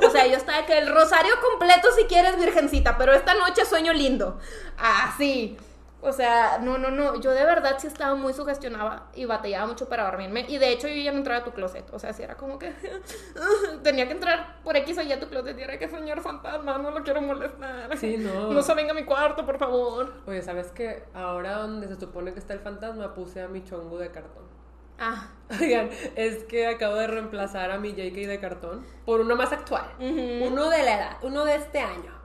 [SPEAKER 1] O sea, yo estaba que el rosario completo si quieres, virgencita, pero esta noche sueño lindo. Así. O sea, no, no, no. Yo de verdad sí estaba muy sugestionada y batallaba mucho para dormirme. Y de hecho yo ya no entraba a tu closet. O sea, sí era como que tenía que entrar por X o Y a tu closet y era que señor fantasma, no lo quiero molestar.
[SPEAKER 2] Sí, no.
[SPEAKER 1] No se venga a mi cuarto, por favor.
[SPEAKER 2] Oye, ¿sabes qué? Ahora donde se supone que está el fantasma, puse a mi chongo de cartón.
[SPEAKER 1] Ah.
[SPEAKER 2] Oigan, es que acabo de reemplazar a mi JK de cartón por uno más actual. Uno de la edad, uno de este año.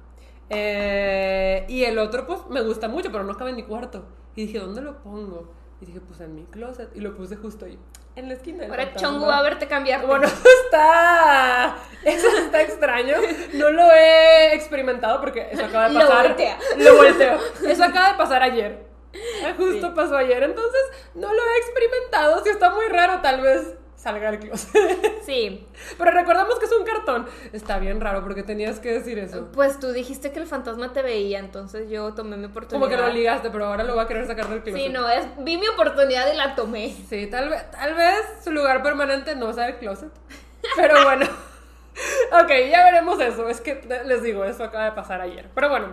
[SPEAKER 2] Eh, y el otro, pues, me gusta mucho, pero no cabe en mi cuarto. Y dije, ¿dónde lo pongo? Y dije, pues en mi closet. Y lo puse justo ahí, en la esquina. del
[SPEAKER 1] Ahora. Chongo va a verte cambiar.
[SPEAKER 2] Bueno, está. Eso está extraño. No lo he experimentado porque eso acaba de
[SPEAKER 1] Lo
[SPEAKER 2] pasar.
[SPEAKER 1] voltea.
[SPEAKER 2] Lo volteo. Eso acaba de pasar ayer. Justo pasó ayer. Entonces, no lo he experimentado. Si está muy raro, tal vez salga del closet.
[SPEAKER 1] Sí.
[SPEAKER 2] Pero recordamos que es un cartón. Está bien raro porque tenías que decir eso.
[SPEAKER 1] Pues tú dijiste que el fantasma te veía, entonces yo tomé mi oportunidad.
[SPEAKER 2] Como que lo ligaste, pero ahora lo va a querer sacar del closet.
[SPEAKER 1] Sí, no, es, vi mi oportunidad y la tomé.
[SPEAKER 2] Sí, tal vez, tal vez su lugar permanente no sea el closet. Pero bueno. ok, ya veremos eso. Es que les digo, eso acaba de pasar ayer. Pero bueno,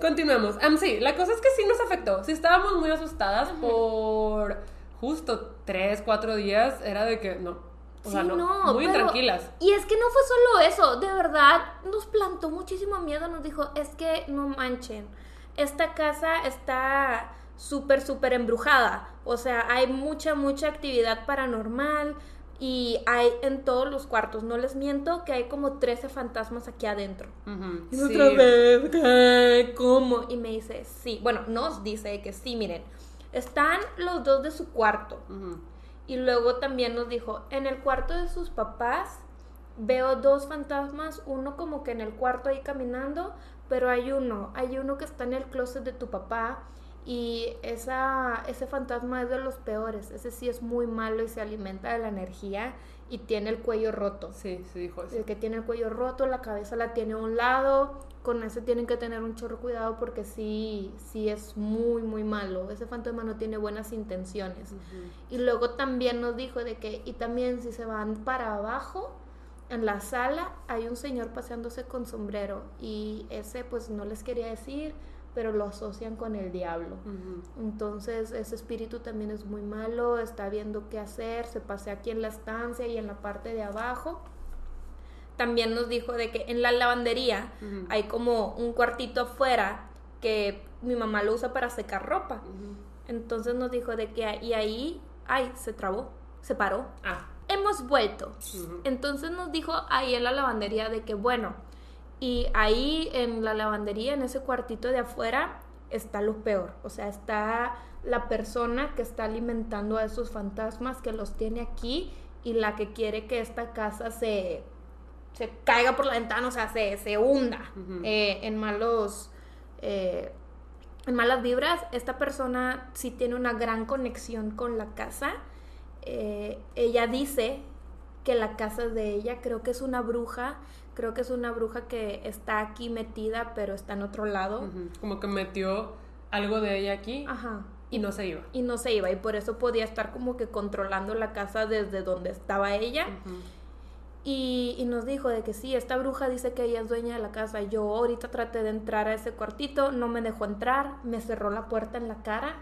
[SPEAKER 2] continuemos. Am, sí, la cosa es que sí nos afectó. Sí estábamos muy asustadas por justo tres, cuatro días. Era de que no. O sea,
[SPEAKER 1] Sí,
[SPEAKER 2] no,
[SPEAKER 1] no,
[SPEAKER 2] muy
[SPEAKER 1] pero-
[SPEAKER 2] tranquilas.
[SPEAKER 1] Y es que no fue solo eso, de verdad nos plantó muchísimo miedo, nos dijo, es que no manchen, esta casa está súper, súper embrujada, o sea, hay mucha, mucha actividad paranormal y hay en todos los cuartos, no les miento que hay como 13 fantasmas aquí adentro. Y
[SPEAKER 2] sí.
[SPEAKER 1] otra vez. ¿Cómo? Y me dice, sí, bueno, nos dice que sí, miren, están los dos de su cuarto. Y luego también nos dijo, en el cuarto de sus papás veo dos fantasmas, uno como que en el cuarto ahí caminando, pero hay uno, hay uno que está en el closet de tu papá y esa, ese fantasma es de los peores, ese sí es muy malo y se alimenta de la energía y tiene el cuello roto.
[SPEAKER 2] Sí, sí dijo eso.
[SPEAKER 1] El que tiene el cuello roto, la cabeza la tiene a un lado, con ese tienen que tener un chorro cuidado porque sí, sí es muy, muy malo. Ese fantasma no tiene buenas intenciones. Y luego también nos dijo de que, y también si se van para abajo, en la sala hay un señor paseándose con sombrero y ese pues no les quería decir, pero lo asocian con el diablo. Entonces ese espíritu también es muy malo, está viendo qué hacer, se pasea aquí en la estancia y en la parte de abajo. También nos dijo de que en la lavandería hay como un cuartito afuera que mi mamá lo usa para secar ropa. Entonces nos dijo de que y ahí, ay, se trabó, se paró.
[SPEAKER 2] Ah.
[SPEAKER 1] Hemos vuelto. Entonces nos dijo ahí en la lavandería de que bueno, y ahí en la lavandería, en ese cuartito de afuera, está lo peor. O sea, está la persona que está alimentando a esos fantasmas, que los tiene aquí, y la que quiere que esta casa se, se caiga por la ventana, o sea, se, se hunda eh, en malos... eh, en malas vibras, esta persona sí tiene una gran conexión con la casa. Eh, ella dice que la casa es de ella, creo que es una bruja, creo que es una bruja que está aquí metida, pero está en otro lado.
[SPEAKER 2] Como que metió algo de ella aquí
[SPEAKER 1] Ajá.
[SPEAKER 2] y no se iba.
[SPEAKER 1] Y no se iba, y por eso podía estar como que controlando la casa desde donde estaba ella. Y, y nos dijo de que sí, esta bruja dice que ella es dueña de la casa. Yo ahorita traté de entrar a ese cuartito, no me dejó entrar, me cerró la puerta en la cara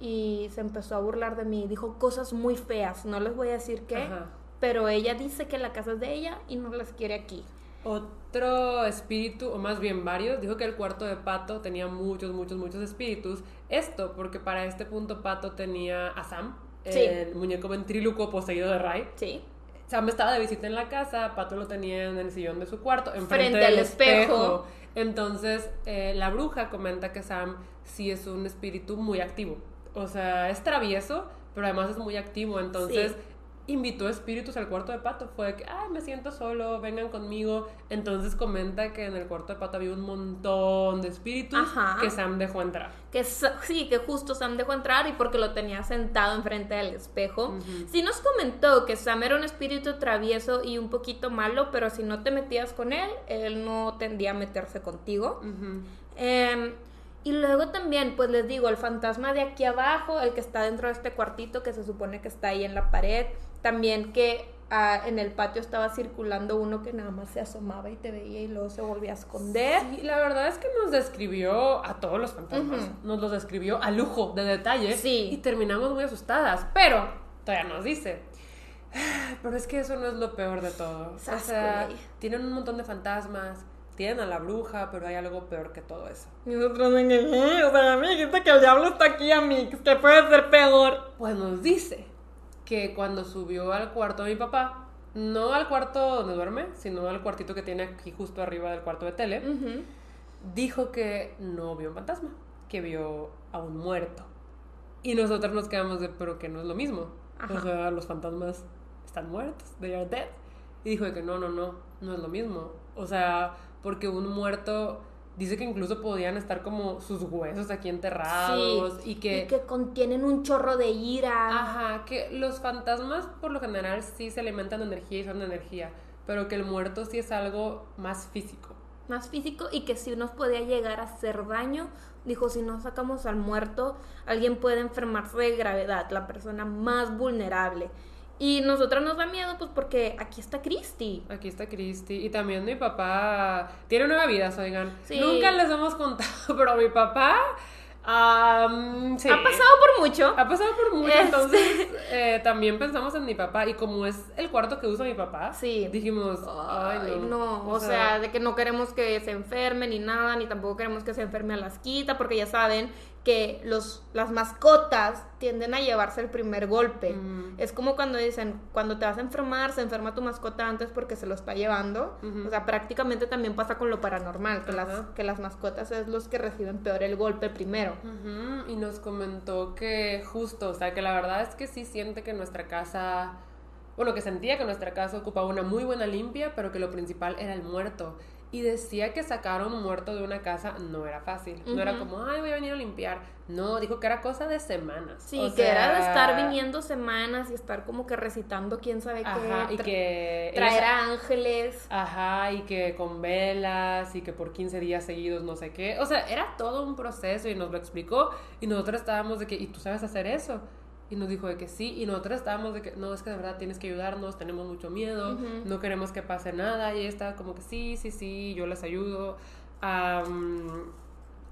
[SPEAKER 1] y se empezó a burlar de mí. Dijo cosas muy feas, no les voy a decir qué,
[SPEAKER 2] Ajá.
[SPEAKER 1] pero ella dice que la casa es de ella y no las quiere aquí.
[SPEAKER 2] Otro espíritu, o más bien varios, dijo que el cuarto de Pato tenía muchos, muchos, muchos espíritus. Esto porque para este punto Pato tenía a Sam,
[SPEAKER 1] Sí.
[SPEAKER 2] el muñeco ventríloco poseído de Ray.
[SPEAKER 1] Sí.
[SPEAKER 2] Sam estaba de visita en la casa, Pato lo tenía en el sillón de su cuarto, enfrente
[SPEAKER 1] Frente
[SPEAKER 2] del
[SPEAKER 1] al espejo.
[SPEAKER 2] Entonces, eh, la bruja comenta que Sam sí es un espíritu muy activo. O sea, es travieso, pero además es muy activo. Entonces,
[SPEAKER 1] Sí.
[SPEAKER 2] Invitó espíritus al cuarto de Pato. Fue de que, ay, me siento solo, vengan conmigo. Entonces comenta que en el cuarto de Pato había un montón de espíritus
[SPEAKER 1] Ajá.
[SPEAKER 2] que Sam dejó entrar.
[SPEAKER 1] Que sí, que justo Sam dejó entrar y porque lo tenía sentado enfrente del espejo. Sí nos comentó que Sam era un espíritu travieso y un poquito malo, pero si no te metías con él, él no tendía a meterse contigo. Em, y luego también, pues les digo, el fantasma de aquí abajo, el que está dentro de este cuartito que se supone que está ahí en la pared, también que ah, en el patio estaba circulando uno que nada más se asomaba y te veía y luego se volvía a esconder.
[SPEAKER 2] Sí, la verdad es que nos describió a todos los fantasmas. Nos los describió a lujo de detalles.
[SPEAKER 1] Sí.
[SPEAKER 2] Y terminamos muy asustadas. Pero todavía nos dice. "Ah, Pero es que eso no es lo peor de todo. O sea, tienen un montón de fantasmas. Tienen a la bruja, pero hay algo peor que todo eso.
[SPEAKER 1] Y nosotros, "Eh, o sea, a mí dijiste que el diablo está aquí, amigos, que puede ser peor.
[SPEAKER 2] Pues nos dice que cuando subió al cuarto de mi papá, no al cuarto donde duerme, sino al cuartito que tiene aquí justo arriba del cuarto de tele, dijo que no vio un fantasma, que vio a un muerto. Y nosotros nos quedamos de, pero que no es lo mismo.
[SPEAKER 1] Ajá.
[SPEAKER 2] O sea, los fantasmas están muertos, they are dead. Y dijo de que no, no, no, no es lo mismo. O sea, porque un muerto dice que incluso podían estar como sus huesos aquí enterrados y que...
[SPEAKER 1] Y que contienen un chorro de ira.
[SPEAKER 2] Ajá, que los fantasmas por lo general sí se alimentan de energía y son de energía, pero que el muerto sí es algo más físico.
[SPEAKER 1] más físico y que si nos podía llegar a hacer daño. Dijo, si no sacamos al muerto, alguien puede enfermarse de gravedad, la persona más vulnerable. Y nosotros nos da miedo, pues porque aquí está Christy.
[SPEAKER 2] Aquí está Cristi. Y también mi papá tiene nueve vidas, oigan.
[SPEAKER 1] Sí.
[SPEAKER 2] Nunca les hemos contado, pero mi papá. sí.
[SPEAKER 1] Ha pasado por mucho.
[SPEAKER 2] Ha pasado por mucho,
[SPEAKER 1] Este.
[SPEAKER 2] entonces eh, también pensamos en mi papá y como es el cuarto que usa mi papá,
[SPEAKER 1] Sí.
[SPEAKER 2] dijimos, ay,
[SPEAKER 1] Ay,
[SPEAKER 2] no.
[SPEAKER 1] no, o, sea, de que no queremos que se enferme ni nada, ni tampoco queremos que se enferme a las quita, porque ya saben que los, las mascotas tienden a llevarse el primer golpe.
[SPEAKER 2] Mm.
[SPEAKER 1] Es como cuando dicen, cuando te vas a enfermar, se enferma tu mascota antes porque se lo está llevando. O sea, prácticamente también pasa con lo paranormal, que, las, que las mascotas es los que reciben peor el golpe primero.
[SPEAKER 2] Y nos comentó que justo, o sea, que la verdad es que sí siente que nuestra casa, bueno, que sentía que nuestra casa ocupaba una muy buena limpia, pero que lo principal era el muerto. Y decía que sacar a un muerto de una casa no era fácil. No era como, ay, voy a venir a limpiar. No, dijo que era cosa de semanas.
[SPEAKER 1] Sí,
[SPEAKER 2] O
[SPEAKER 1] que era de estar viniendo semanas y estar como que recitando quién sabe
[SPEAKER 2] Ajá,
[SPEAKER 1] qué.
[SPEAKER 2] y que...
[SPEAKER 1] traer ángeles.
[SPEAKER 2] Ajá, y que con velas y que por 15 días seguidos no sé qué. O sea, era todo un proceso y nos lo explicó y nosotros estábamos de que, ¿y tú sabes hacer eso? Y nos dijo de que sí, y nosotros estábamos de que, no, es que de verdad tienes que ayudarnos, tenemos mucho miedo, no queremos que pase nada, y ella estaba como que sí, sí, sí, yo les ayudo. Am,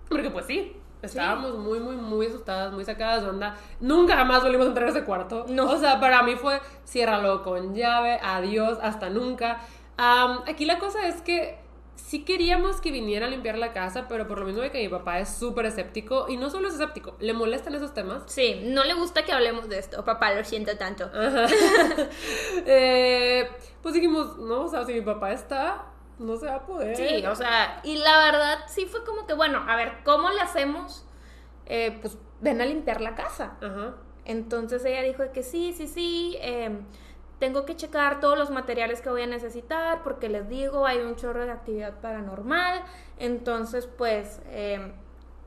[SPEAKER 2] porque pues sí, estábamos muy, muy, muy asustadas, muy sacadas de onda. Nunca jamás volvimos a entrar a ese cuarto.
[SPEAKER 1] No.
[SPEAKER 2] O sea, para mí fue ciérralo con llave, adiós, hasta nunca. Aquí la cosa es que sí queríamos que viniera a limpiar la casa, pero por lo mismo de que mi papá es súper escéptico, y no solo es escéptico, le molestan esos temas.
[SPEAKER 1] Sí, no le gusta que hablemos de esto. Papá, lo siento tanto.
[SPEAKER 2] Ajá. Eh, pues dijimos, no, o sea, si mi papá está, no se va a poder.
[SPEAKER 1] Sí, o sea, y la verdad sí fue como que, bueno, a ver, ¿cómo le hacemos? Eh, pues ven a limpiar la casa.
[SPEAKER 2] Ajá.
[SPEAKER 1] Entonces ella dijo que sí, sí, sí, eh, tengo que checar todos los materiales que voy a necesitar porque les digo, hay un chorro de actividad paranormal. Entonces, pues, eh,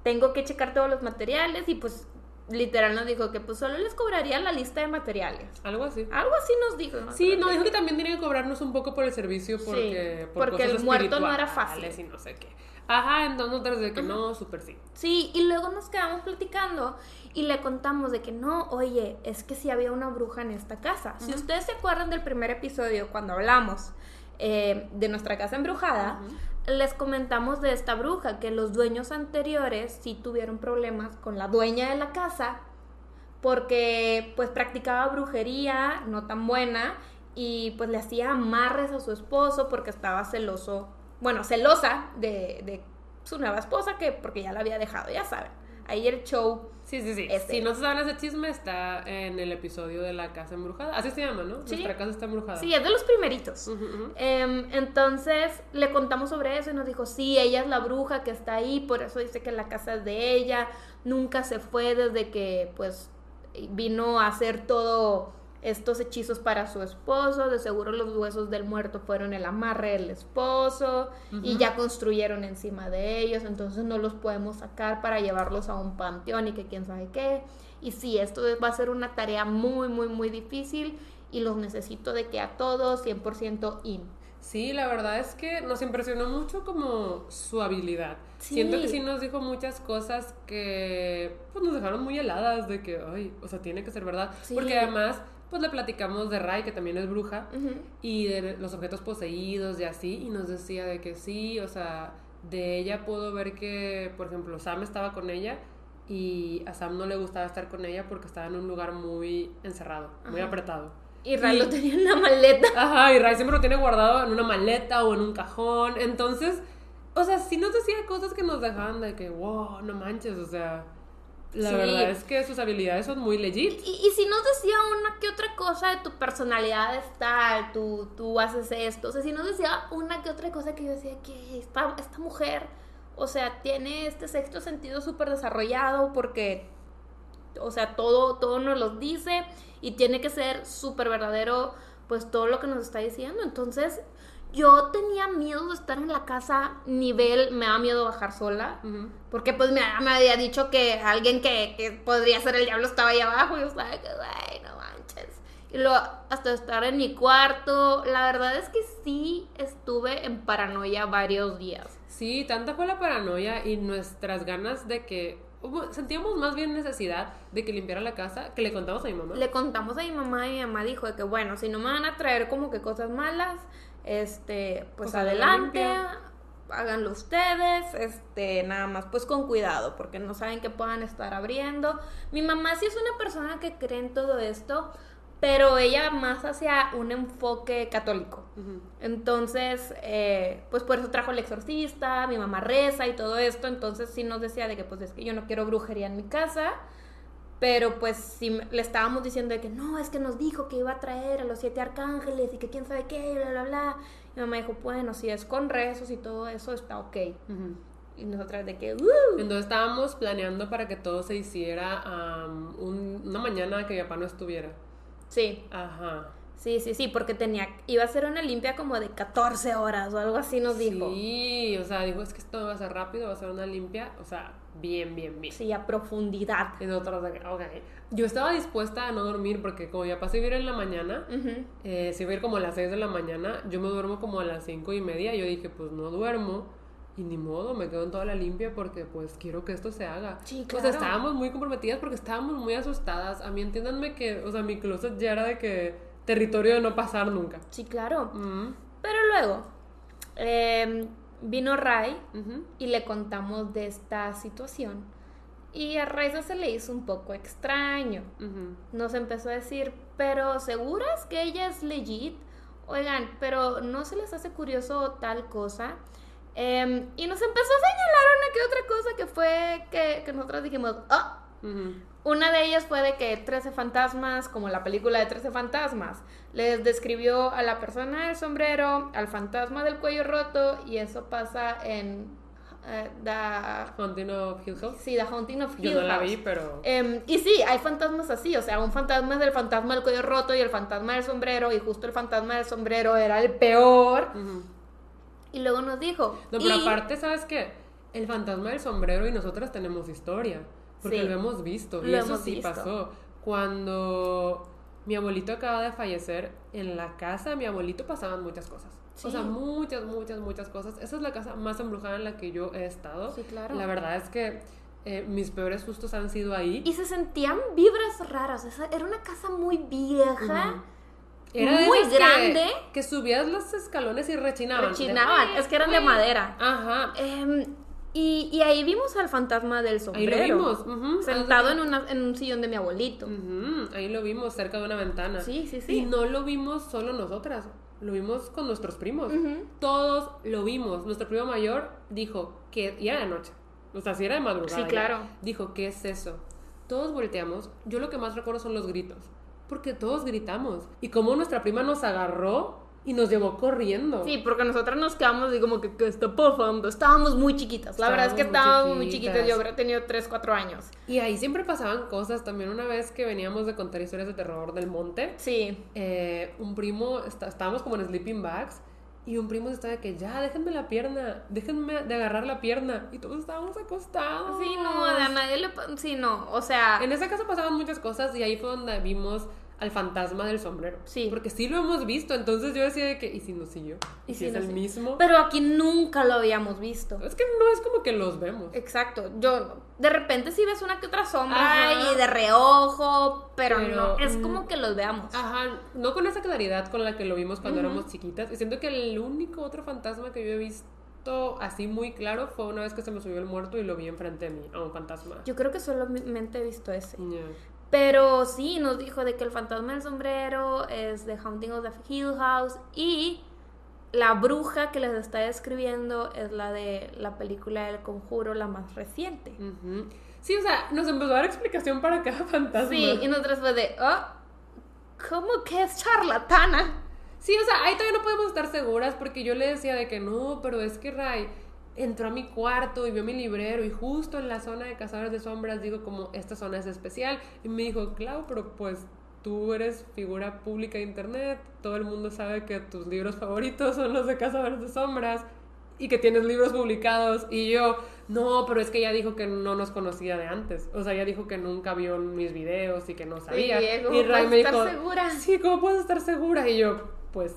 [SPEAKER 1] tengo que checar todos los materiales y pues literal nos dijo que pues solo les cobraría la lista de materiales.
[SPEAKER 2] Algo así.
[SPEAKER 1] Algo así nos dijo. ¿no?
[SPEAKER 2] Sí, no, dijo que también tiene que cobrarnos un poco por el servicio porque, por
[SPEAKER 1] porque el muerto no era fácil.
[SPEAKER 2] Y no sé qué. Ajá, entonces nosotros de que no, súper sí.
[SPEAKER 1] Sí, y luego nos quedamos platicando y le contamos de que no, oye, es que sí había una bruja en esta casa. Si ustedes se acuerdan del primer episodio cuando hablamos eh, de nuestra casa embrujada, les comentamos de esta bruja, que los dueños anteriores sí tuvieron problemas con la dueña de la casa porque pues practicaba brujería no tan buena y pues le hacía amarres a su esposo porque estaba celoso, bueno, celosa de, de su nueva esposa que porque ya la había dejado, ya saben. Ahí el show.
[SPEAKER 2] Sí, sí, sí.
[SPEAKER 1] Este.
[SPEAKER 2] Si no se saben ese chisme, está en el episodio de la casa embrujada. Así se llama, ¿no?
[SPEAKER 1] Sí.
[SPEAKER 2] Nuestra casa está embrujada.
[SPEAKER 1] Sí, es de los primeritos. Em, entonces le contamos sobre eso y nos dijo, sí, ella es la bruja que está ahí, por eso dice que la casa es de ella, nunca se fue desde que pues vino a hacer todo estos hechizos para su esposo, de seguro los huesos del muerto fueron el amarre del esposo y ya construyeron encima de ellos, entonces no los podemos sacar para llevarlos a un panteón y que quién sabe qué. Y sí, esto va a ser una tarea muy, muy, muy difícil y los necesito de que a todos 100% in.
[SPEAKER 2] Sí, la verdad es que nos impresionó mucho como su habilidad. Siento que sí nos dijo muchas cosas que pues, nos dejaron muy heladas de que, ay, o sea, tiene que ser verdad. Porque además pues le platicamos de Rai, que también es bruja, y de los objetos poseídos y así, y nos decía de que sí, o sea, de ella puedo ver que, por ejemplo, Sam estaba con ella y a Sam no le gustaba estar con ella porque estaba en un lugar muy encerrado, muy apretado.
[SPEAKER 1] Y Rai lo tenía en una maleta.
[SPEAKER 2] Ajá, y Rai siempre lo tiene guardado en una maleta o en un cajón, entonces, o sea, sí nos decía cosas que nos dejaban de que, wow, no manches, o sea la verdad es que sus habilidades son muy legit.
[SPEAKER 1] Y, y, si nos decía una que otra cosa de tu personalidad es tal, tú, tú haces esto, o sea, si nos decía una que otra cosa que yo decía que esta, esta mujer, o sea, tiene este sexto sentido súper desarrollado porque, o sea, todo, todo nos lo dice y tiene que ser súper verdadero, pues todo lo que nos está diciendo. Entonces, yo tenía miedo de estar en la casa nivel, me da miedo bajar sola, porque pues me, me, había dicho que alguien que, que, podría ser el diablo estaba ahí abajo y yo estaba que, güey, no manches. Y luego hasta estar en mi cuarto, la verdad es que sí estuve en paranoia varios días.
[SPEAKER 2] Sí, tanta fue la paranoia y nuestras ganas de que sentíamos más bien necesidad de que limpiara la casa que le contamos a mi mamá.
[SPEAKER 1] Le contamos a mi mamá y mi mamá dijo de que bueno, si no me van a traer como que cosas malas, este, pues, pues adelante, háganlo ustedes, este, nada más, pues con cuidado, porque no saben que puedan estar abriendo. Mi mamá sí es una persona que cree en todo esto, pero ella más hacia un enfoque católico. Entonces, eh, pues por eso trajo el exorcista, mi mamá reza y todo esto, entonces sí nos decía de que pues es que yo no quiero brujería en mi casa, pero pues si le estábamos diciendo de que no, es que nos dijo que iba a traer a los siete arcángeles y que quién sabe qué, bla, bla, bla. Y mamá dijo, bueno, si es con rezos y todo eso, está ok. Y nosotras de que, uh".
[SPEAKER 2] Entonces estábamos planeando para que todo se hiciera una mañana que mi papá no estuviera.
[SPEAKER 1] Sí.
[SPEAKER 2] Ajá.
[SPEAKER 1] Sí, sí, sí, porque tenía, iba a ser una limpia como de 14 horas o algo así nos dijo.
[SPEAKER 2] Sí, o sea, dijo, es que esto va a ser rápido, va a ser una limpia, o sea, bien, bien, bien.
[SPEAKER 1] Sí, a profundidad.
[SPEAKER 2] Y nosotros, ok. Yo estaba dispuesta a no dormir porque como ya pasé a vivir en la mañana, eh, si voy a ir como a las 6 de la mañana, yo me duermo como a las 5 y media, y yo dije, pues no duermo. Y ni modo, me quedo en toda la limpia porque pues quiero que esto se haga.
[SPEAKER 1] Sí,
[SPEAKER 2] claro. Pues estábamos muy comprometidas porque estábamos muy asustadas. A mí entiéndanme que, o sea, mi closet ya era de que territorio de no pasar nunca.
[SPEAKER 1] Sí, claro. Pero luego em, vino Ray y le contamos de esta situación. Y a Raiza se le hizo un poco extraño. Nos empezó a decir, pero ¿seguras que ella es legit? Oigan, pero ¿no se les hace curioso tal cosa? Em, y nos empezó a señalar una que otra cosa que fue que, que nosotros dijimos, ah, una de ellas fue de que 13 fantasmas, como la película de 13 fantasmas, les describió a la persona del sombrero, al fantasma del cuello roto, y eso pasa en
[SPEAKER 2] uh, The Haunting of Hill House.
[SPEAKER 1] Sí, The Haunting of Hill
[SPEAKER 2] Yo no la vi, pero.
[SPEAKER 1] Em, y sí, hay fantasmas así, o sea, un fantasma es del fantasma del cuello roto y el fantasma del sombrero, y justo el fantasma del sombrero era el peor. Y luego nos dijo.
[SPEAKER 2] No, pero aparte, ¿sabes qué? El fantasma del sombrero y nosotras tenemos historia. Porque lo hemos visto. y eso sí pasó. Cuando mi abuelito acaba de fallecer, en la casa de mi abuelito pasaban muchas cosas. O sea, muchas, muchas, muchas cosas. Esa es la casa más embrujada en la que yo he estado.
[SPEAKER 1] Sí, claro.
[SPEAKER 2] La verdad es que eh, mis peores sustos han sido ahí.
[SPEAKER 1] Y se sentían vibras raras. era una casa muy vieja.
[SPEAKER 2] Era muy grande. Que, subías los escalones y rechinaban.
[SPEAKER 1] Rechinaban. es que eran de madera.
[SPEAKER 2] Ajá.
[SPEAKER 1] Eh, y, ahí vimos al fantasma del sombrero.
[SPEAKER 2] Ahí lo vimos.
[SPEAKER 1] Sentado en, una, en, un sillón de mi abuelito.
[SPEAKER 2] Ahí lo vimos cerca de una ventana.
[SPEAKER 1] Sí, sí, sí.
[SPEAKER 2] Y no lo vimos solo nosotras. Lo vimos con nuestros primos. Todos lo vimos. Nuestro primo mayor dijo que... Y era de noche. O sea, si era de madrugada.
[SPEAKER 1] Sí, claro.
[SPEAKER 2] dijo, ¿qué es eso? Todos volteamos. Yo lo que más recuerdo son los gritos. Porque todos gritamos. Y como nuestra prima nos agarró y nos llevó corriendo.
[SPEAKER 1] Sí, porque nosotras nos quedamos y como que, ¿qué está pasando? Estábamos muy chiquitas. La verdad es que
[SPEAKER 2] Estábamos muy
[SPEAKER 1] estábamos muy chiquitas.
[SPEAKER 2] chiquitas.
[SPEAKER 1] Yo habría tenido 3, 4 años.
[SPEAKER 2] Y ahí siempre pasaban cosas. También una vez que veníamos de contar historias de terror del monte,
[SPEAKER 1] Sí.
[SPEAKER 2] eh, un primo, está- estábamos como en sleeping bags, y un primo estaba de que ya, déjenme la pierna, déjenme de agarrar la pierna. Y todos estábamos acostados.
[SPEAKER 1] Sí, no, a nadie le... Sí, no, o sea...
[SPEAKER 2] En esa casa pasaban muchas cosas y ahí fue donde vimos al fantasma del sombrero.
[SPEAKER 1] Sí.
[SPEAKER 2] Porque sí lo hemos visto, entonces yo decía de que, ¿y si nos siguió? ¿Y, si,
[SPEAKER 1] si
[SPEAKER 2] es el
[SPEAKER 1] siguió?
[SPEAKER 2] mismo?
[SPEAKER 1] Pero aquí nunca lo habíamos visto.
[SPEAKER 2] Es que no es como que los vemos.
[SPEAKER 1] Exacto, yo de repente sí ves una que otra sombra
[SPEAKER 2] Ajá.
[SPEAKER 1] y de reojo, pero,
[SPEAKER 2] Pero,
[SPEAKER 1] no, es como que los veamos.
[SPEAKER 2] Ajá, no con esa claridad con la que lo vimos cuando éramos chiquitas. Y siento que el único otro fantasma que yo he visto así muy claro fue una vez que se me subió el muerto y lo vi enfrente de mí, a un fantasma.
[SPEAKER 1] Yo creo que solamente he visto ese. Pero sí, nos dijo de que el fantasma del sombrero es The Haunting of the Hill House y la bruja que les está describiendo es la de la película El Conjuro, la más reciente.
[SPEAKER 2] Sí, o sea, nos empezó a dar explicación para cada fantasma.
[SPEAKER 1] Sí, y nosotros fue de, oh, ¿cómo que es charlatana?
[SPEAKER 2] Sí, o sea, ahí todavía no podemos estar seguras porque yo le decía de que no, pero es que Ray entró a mi cuarto y vio mi librero y justo en la zona de cazadores de sombras digo como esta zona es especial y me dijo, claro, pero pues tú eres figura pública de internet, todo el mundo sabe que tus libros favoritos son los de cazadores de sombras y que tienes libros publicados y yo, no, pero es que ella dijo que no nos conocía de antes, o sea, ella dijo que nunca vio mis videos y que no sabía
[SPEAKER 1] Y, ¿cómo
[SPEAKER 2] y Ray
[SPEAKER 1] puedes
[SPEAKER 2] me dijo,
[SPEAKER 1] segura?
[SPEAKER 2] sí, ¿cómo puedo estar segura? Y yo, pues,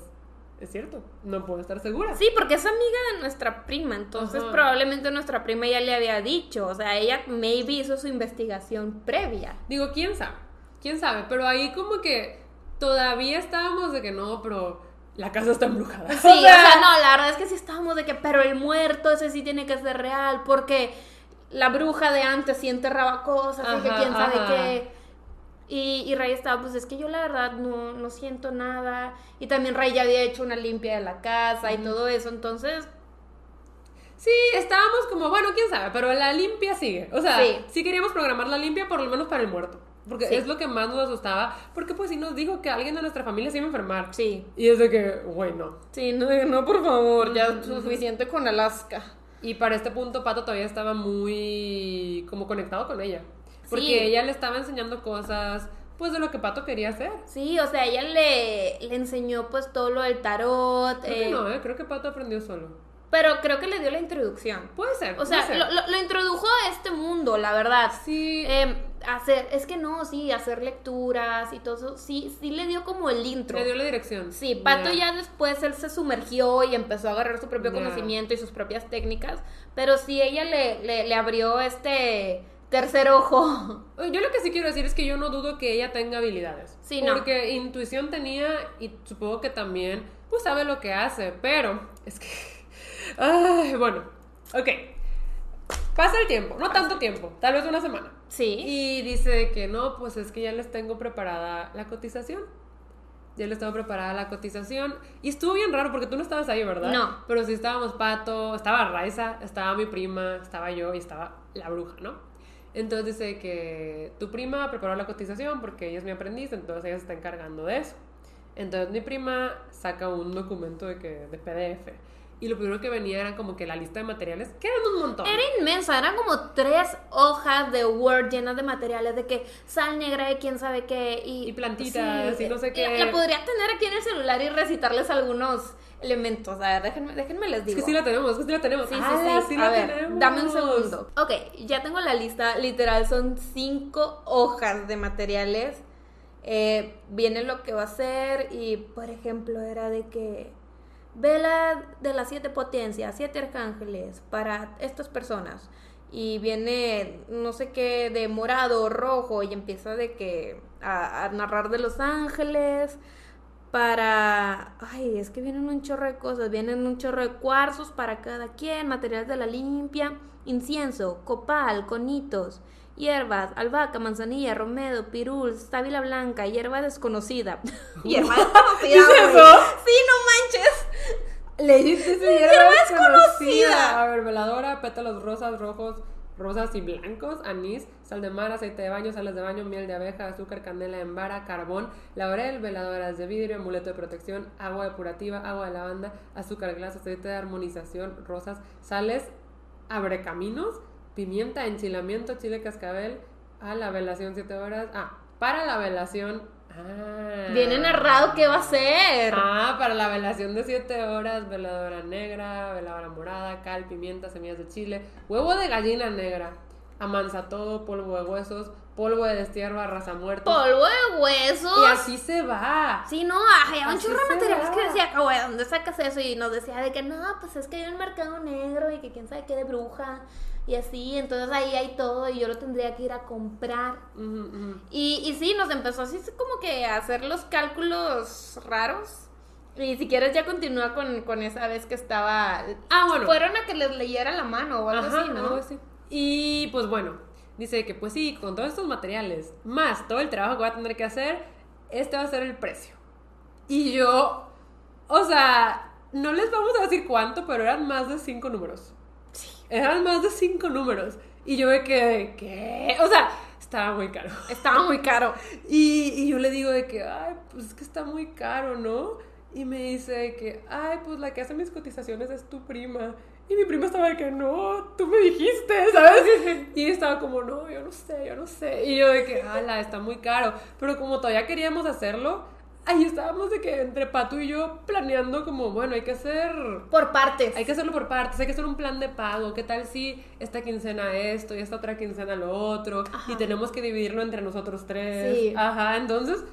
[SPEAKER 2] es cierto, no puedo estar segura.
[SPEAKER 1] Sí, porque es amiga de nuestra prima, entonces
[SPEAKER 2] Ajá.
[SPEAKER 1] probablemente nuestra prima ya le había dicho, o sea, ella maybe hizo su investigación previa.
[SPEAKER 2] Digo, ¿quién sabe? ¿Quién sabe? Pero ahí como que todavía estábamos de que no, pero la casa está embrujada.
[SPEAKER 1] Sí, o sea, no, la verdad es que sí estábamos de que, pero el muerto ese sí tiene que ser real, porque la bruja de antes sí enterraba cosas, y que
[SPEAKER 2] Ajá,
[SPEAKER 1] quién sabe
[SPEAKER 2] ajá.
[SPEAKER 1] qué. Y, y Ray estaba, pues es que yo la verdad no, no siento nada. Y también Ray ya había hecho una limpia de la casa y todo eso, entonces,
[SPEAKER 2] Sí, estábamos como, bueno, quién sabe, pero la limpia sigue. O sea,
[SPEAKER 1] Sí.
[SPEAKER 2] sí, queríamos programar la limpia por lo menos para el muerto. Porque
[SPEAKER 1] Sí.
[SPEAKER 2] es lo que más nos asustaba. Porque pues sí nos dijo que alguien de nuestra familia se iba a enfermar.
[SPEAKER 1] sí.
[SPEAKER 2] Y es de que, güey, no.
[SPEAKER 1] Sí, no, no, por favor, ya suficiente con Alaska.
[SPEAKER 2] Y para este punto Pato todavía estaba muy como conectado con ella. Porque
[SPEAKER 1] Sí.
[SPEAKER 2] ella le estaba enseñando cosas pues de lo que Pato quería hacer.
[SPEAKER 1] Sí, o sea, ella le, le enseñó pues todo lo del tarot,
[SPEAKER 2] Creo que
[SPEAKER 1] eh,
[SPEAKER 2] no, ¿eh? Creo que Pato aprendió solo.
[SPEAKER 1] pero creo que le dio la introducción.
[SPEAKER 2] Puede ser.
[SPEAKER 1] O sea,
[SPEAKER 2] ser.
[SPEAKER 1] lo, lo- lo introdujo a este mundo, la verdad.
[SPEAKER 2] Sí.
[SPEAKER 1] Eh, hacer, es que no, sí, hacer lecturas y todo eso, sí, sí le dio como el intro.
[SPEAKER 2] Le dio la dirección.
[SPEAKER 1] Sí, Pato ya después él se sumergió y empezó a agarrar su propio conocimiento y sus propias técnicas, pero sí ella le, le, le abrió este tercer ojo.
[SPEAKER 2] Yo lo que sí quiero decir es que yo no dudo que ella tenga habilidades.
[SPEAKER 1] Sí, no.
[SPEAKER 2] Porque intuición tenía y supongo que también, pues sabe lo que hace, pero es que... Ay, bueno, ok. Pasa el tiempo, no tanto tiempo, tal vez una semana.
[SPEAKER 1] Sí.
[SPEAKER 2] Y dice que no, pues es que ya les tengo preparada la cotización. Ya les tengo preparada la cotización. Y estuvo bien raro porque tú no estabas ahí, ¿verdad?
[SPEAKER 1] No.
[SPEAKER 2] Pero sí estábamos Pato, estaba Raiza, estaba mi prima, estaba yo y estaba la bruja, ¿no? Entonces dice que tu prima preparó la cotización porque ella es mi aprendiz, entonces ella se está encargando de eso. Entonces mi prima saca un documento de, que, de PDF. Y lo primero que venía era como que la lista de materiales, que eran un montón.
[SPEAKER 1] Era inmensa, eran como tres hojas de Word llenas de materiales, de que sal negra de quién sabe qué y,
[SPEAKER 2] Y plantitas y no sé
[SPEAKER 1] la-
[SPEAKER 2] qué.
[SPEAKER 1] La podría tener aquí en el celular y recitarles algunos elementos. A ver, déjenme, déjenme les
[SPEAKER 2] Es
[SPEAKER 1] digo.
[SPEAKER 2] que sí la tenemos, es que sí la tenemos.
[SPEAKER 1] Sí, sí,
[SPEAKER 2] ¡Hala,
[SPEAKER 1] sí.
[SPEAKER 2] la
[SPEAKER 1] A ver,
[SPEAKER 2] tenemos!
[SPEAKER 1] dame un segundo. Ok, ya tengo la lista. Literal, son cinco hojas de materiales. Eh, viene lo que va a ser y, por ejemplo, era de que vela de las siete potencias, siete arcángeles para estas personas. Y viene no sé qué de morado, rojo y empieza de que a, a narrar de los ángeles para... Ay, es que vienen un chorro de cosas, vienen un chorro de cuarzos para cada quien, materiales de la limpia, incienso, copal, conitos, hierbas, albahaca, manzanilla, romero, pirul, sábila blanca, hierba desconocida. hierba desconocida. Sí, no manches.
[SPEAKER 2] Leíste esa
[SPEAKER 1] hierba desconocida.
[SPEAKER 2] A ver, veladora, pétalos rosas, rojos, rosas y blancos, anís, sal de mar, aceite de baño, sales de baño, miel de abeja, azúcar, canela en vara, carbón, laurel, veladoras de vidrio, amuleto de protección, agua depurativa, agua de lavanda, azúcar glass, aceite de armonización, rosas, sales, abrecaminos, pimienta, enchilamiento, chile cascabel, a la velación 7 horas, ah, para la velación Ah.
[SPEAKER 1] Viene narrado qué va a ser.
[SPEAKER 2] Ah, para la velación de 7 horas, veladora negra, veladora morada, cal, pimienta, semillas de chile, huevo de gallina negra, amansa todo, polvo de huesos, polvo de destierro, raza muerta.
[SPEAKER 1] Polvo de huesos.
[SPEAKER 2] Y así se va.
[SPEAKER 1] Sí, no, había un chorro de materiales
[SPEAKER 2] va.
[SPEAKER 1] que decía, güey, ¿dónde sacas eso? Y nos decía de que no, pues es que hay un mercado negro y que quién sabe qué de bruja. Y así, entonces ahí hay todo y yo lo tendría que ir a comprar. Y, y sí, nos empezó así como que a hacer los cálculos raros. Y si quieres ya continúa con, con esa vez que estaba...
[SPEAKER 2] Ah, bueno.
[SPEAKER 1] Fueron a que les leyera la mano o algo
[SPEAKER 2] Ajá,
[SPEAKER 1] así, ¿no?
[SPEAKER 2] algo así. Y pues bueno, dice que pues sí, con todos estos materiales, más todo el trabajo que voy a tener que hacer, este va a ser el precio. Y yo, o sea, no les vamos a decir cuánto, pero eran más de cinco números.
[SPEAKER 1] Sí.
[SPEAKER 2] Eran más de cinco números. Y yo me quedé, ¿qué? O sea, estaba muy caro.
[SPEAKER 1] Estaba muy caro.
[SPEAKER 2] Y, y yo le digo de que, ay, pues es que está muy caro, ¿no? Y me dice que, ay, pues la que hace mis cotizaciones es tu prima. Y mi prima estaba de que, no, tú me dijiste, ¿sabes? Y estaba como, no, yo no sé, yo no sé. Y yo de que, ala, está muy caro. Pero como todavía queríamos hacerlo, ahí estábamos de que entre Pato y yo planeando como, bueno, hay que hacer
[SPEAKER 1] Por partes.
[SPEAKER 2] hay que hacerlo por partes, hay que hacer un plan de pago. ¿Qué tal si esta quincena esto y esta otra quincena lo otro?
[SPEAKER 1] Ajá.
[SPEAKER 2] Y tenemos que dividirlo entre nosotros tres.
[SPEAKER 1] Sí.
[SPEAKER 2] Ajá, entonces,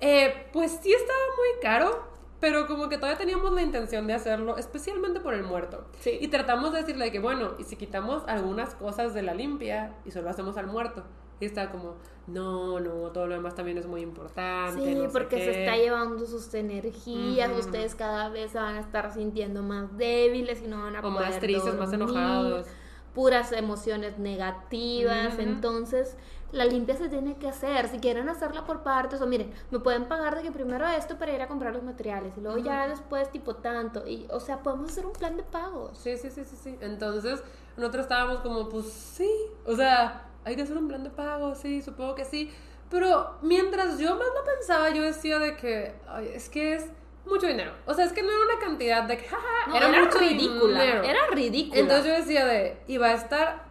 [SPEAKER 2] eh, pues sí estaba muy caro, pero como que todavía teníamos la intención de hacerlo, especialmente por el muerto.
[SPEAKER 1] Sí.
[SPEAKER 2] Y tratamos de decirle que, bueno, y si quitamos algunas cosas de la limpia y solo hacemos al muerto. Y está como, no, no, todo lo demás también es muy importante.
[SPEAKER 1] Sí,
[SPEAKER 2] no
[SPEAKER 1] porque se
[SPEAKER 2] qué".
[SPEAKER 1] está llevando sus energías, ustedes cada vez se van a estar sintiendo más débiles y no van a
[SPEAKER 2] O
[SPEAKER 1] poder
[SPEAKER 2] más tristes, más enojados.
[SPEAKER 1] puras emociones negativas, entonces la limpia se tiene que hacer, si quieren hacerla por partes o miren, me pueden pagar de que primero esto para ir a comprar los materiales y luego ya después tipo tanto y o sea, podemos hacer un plan de pagos.
[SPEAKER 2] Sí, sí, sí, sí, sí. Entonces, nosotros estábamos como, pues sí, o sea, hay que hacer un plan de pago, sí, supongo que sí. Pero mientras yo más lo pensaba, yo decía de que, ay, es que es mucho dinero. O sea, es que no era una cantidad de que, jaja,
[SPEAKER 1] No,
[SPEAKER 2] era,
[SPEAKER 1] era,
[SPEAKER 2] mucho
[SPEAKER 1] ridícula,
[SPEAKER 2] dinero.
[SPEAKER 1] era ridícula.
[SPEAKER 2] Entonces yo decía de, va a estar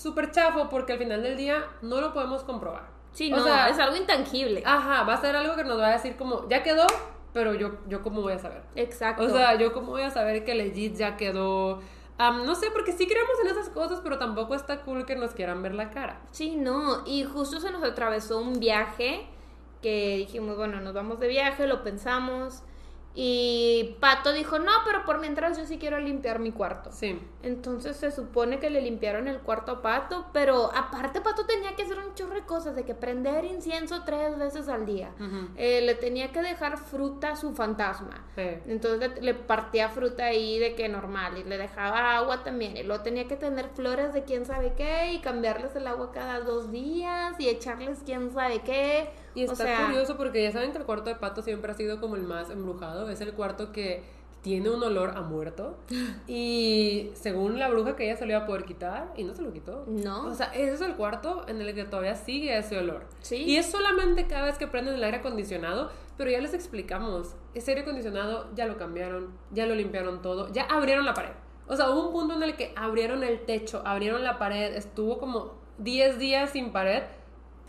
[SPEAKER 2] súper chafo porque al final del día no lo podemos comprobar.
[SPEAKER 1] sí,
[SPEAKER 2] o
[SPEAKER 1] no,
[SPEAKER 2] sea,
[SPEAKER 1] es algo intangible.
[SPEAKER 2] Ajá, va a ser algo que nos va a decir como, ya quedó, pero yo, yo cómo voy a saber.
[SPEAKER 1] Exacto.
[SPEAKER 2] O sea, yo cómo voy a saber que legit ya quedó. Am, no sé, porque sí creemos en esas cosas, pero tampoco está cool que nos quieran ver la cara.
[SPEAKER 1] Sí, no, y justo se nos atravesó un viaje que dijimos, bueno, nos vamos de viaje, lo pensamos. Y Pato dijo, no, pero por mientras yo sí quiero limpiar mi cuarto.
[SPEAKER 2] Sí.
[SPEAKER 1] Entonces se supone que le limpiaron el cuarto a Pato, pero aparte Pato tenía que hacer un chorro de cosas, de que prender incienso tres veces al día. Eh, le tenía que dejar fruta a su fantasma.
[SPEAKER 2] Sí.
[SPEAKER 1] Entonces le, le partía fruta ahí de que normal y le dejaba agua también. Y luego tenía que tener flores de quién sabe qué y cambiarles el agua cada dos días y echarles quién sabe qué.
[SPEAKER 2] Y
[SPEAKER 1] o
[SPEAKER 2] está
[SPEAKER 1] sea,
[SPEAKER 2] curioso porque ya saben que el cuarto de pato siempre ha sido como el más embrujado. Es el cuarto que tiene un olor a muerto. Y según la bruja que ella se lo iba a poder quitar y no se lo quitó.
[SPEAKER 1] No.
[SPEAKER 2] O sea, ese es el cuarto en el que todavía sigue ese olor.
[SPEAKER 1] Sí.
[SPEAKER 2] Y es solamente cada vez que prenden el aire acondicionado. Pero ya les explicamos. Ese aire acondicionado ya lo cambiaron, ya lo limpiaron todo, ya abrieron la pared. O sea, hubo un punto en el que abrieron el techo, abrieron la pared, estuvo como 10 días sin pared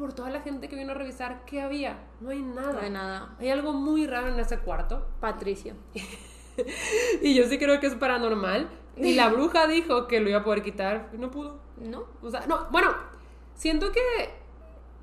[SPEAKER 2] por toda la gente que vino a revisar qué había. No hay nada.
[SPEAKER 1] no hay nada.
[SPEAKER 2] Hay algo muy raro en ese cuarto.
[SPEAKER 1] Patricio.
[SPEAKER 2] Y yo sí creo que es paranormal. Y la bruja dijo que lo iba a poder quitar y no pudo.
[SPEAKER 1] ¿No?
[SPEAKER 2] O sea, no, bueno, siento que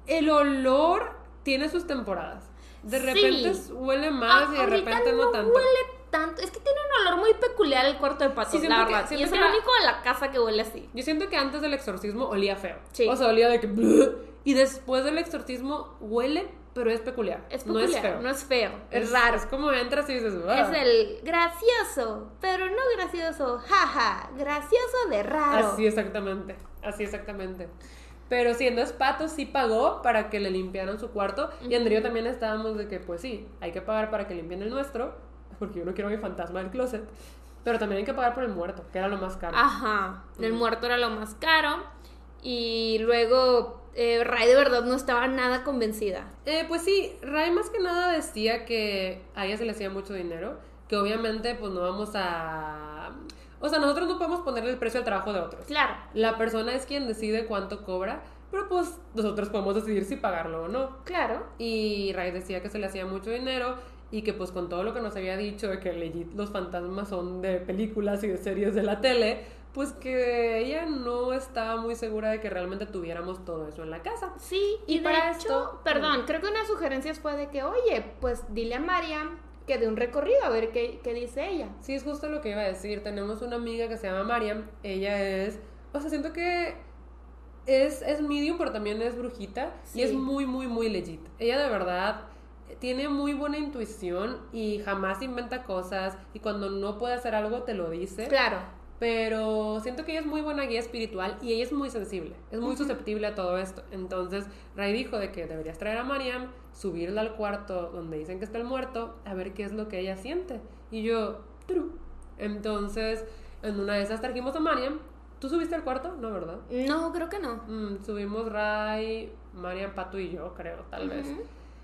[SPEAKER 2] el olor tiene sus temporadas. De
[SPEAKER 1] Sí.
[SPEAKER 2] repente huele más y de repente no, tanto.
[SPEAKER 1] huele tanto. Es que tiene un olor muy peculiar el cuarto de Pato,
[SPEAKER 2] Sí,
[SPEAKER 1] la
[SPEAKER 2] que-
[SPEAKER 1] verdad. Y
[SPEAKER 2] siento
[SPEAKER 1] es
[SPEAKER 2] que
[SPEAKER 1] el único de la casa que huele así.
[SPEAKER 2] Yo siento que antes del exorcismo olía feo.
[SPEAKER 1] Sí.
[SPEAKER 2] O sea, olía de que... Y después del exorcismo huele, pero es peculiar.
[SPEAKER 1] Es
[SPEAKER 2] no
[SPEAKER 1] peculiar,
[SPEAKER 2] es feo.
[SPEAKER 1] no es feo. Es, raro.
[SPEAKER 2] Es como entras y dices... "Ah".
[SPEAKER 1] Es el gracioso, pero no gracioso, jaja, gracioso de raro.
[SPEAKER 2] Así exactamente, así exactamente. Pero siendo es Pato, sí pagó para que le limpiaran su cuarto. Y Andrea también estábamos de que, pues sí, hay que pagar para que limpien el nuestro, porque yo no quiero mi fantasma del closet. Pero también hay que pagar por el muerto, que era lo más caro.
[SPEAKER 1] Ajá, el muerto era lo más caro. Y luego eh, Ray de verdad no estaba nada convencida.
[SPEAKER 2] Eh, pues sí, Ray más que nada decía que a ella se le hacía mucho dinero, que obviamente pues no vamos a... O sea, nosotros no podemos ponerle el precio al trabajo de otros.
[SPEAKER 1] Claro.
[SPEAKER 2] La persona es quien decide cuánto cobra, pero pues nosotros podemos decidir si pagarlo o no.
[SPEAKER 1] Claro.
[SPEAKER 2] Y Ray decía que se le hacía mucho dinero y que pues con todo lo que nos había dicho de que legit los fantasmas son de películas y de series de la tele, pues que ella no estaba muy segura de que realmente tuviéramos todo eso en la casa.
[SPEAKER 1] Sí, y,
[SPEAKER 2] Y
[SPEAKER 1] de
[SPEAKER 2] para
[SPEAKER 1] hecho,
[SPEAKER 2] esto-
[SPEAKER 1] perdón, creo que una sugerencia fue de que, oye, pues dile a Mariam que dé un recorrido a ver qué, qué dice ella.
[SPEAKER 2] Sí, es justo lo que iba a decir. Tenemos una amiga que se llama Mariam. Ella es. O sea, siento que es, es medium, pero también es brujita.
[SPEAKER 1] Sí.
[SPEAKER 2] Y es muy, muy, muy legit. Ella de verdad tiene muy buena intuición y jamás inventa cosas. Y cuando no puede hacer algo, te lo dice.
[SPEAKER 1] Claro.
[SPEAKER 2] Pero siento que ella es muy buena guía espiritual y ella es muy sensible, es muy susceptible a todo esto. Entonces, Ray dijo de que deberías traer a Mariam, subirla al cuarto donde dicen que está el muerto, a ver qué es lo que ella siente. Y yo, true. Entonces, en una de esas trajimos a Mariam. ¿Tú subiste al cuarto? No, ¿verdad?
[SPEAKER 1] No, creo que no.
[SPEAKER 2] Mm, subimos Ray, Mariam, Pato y yo, creo, tal vez.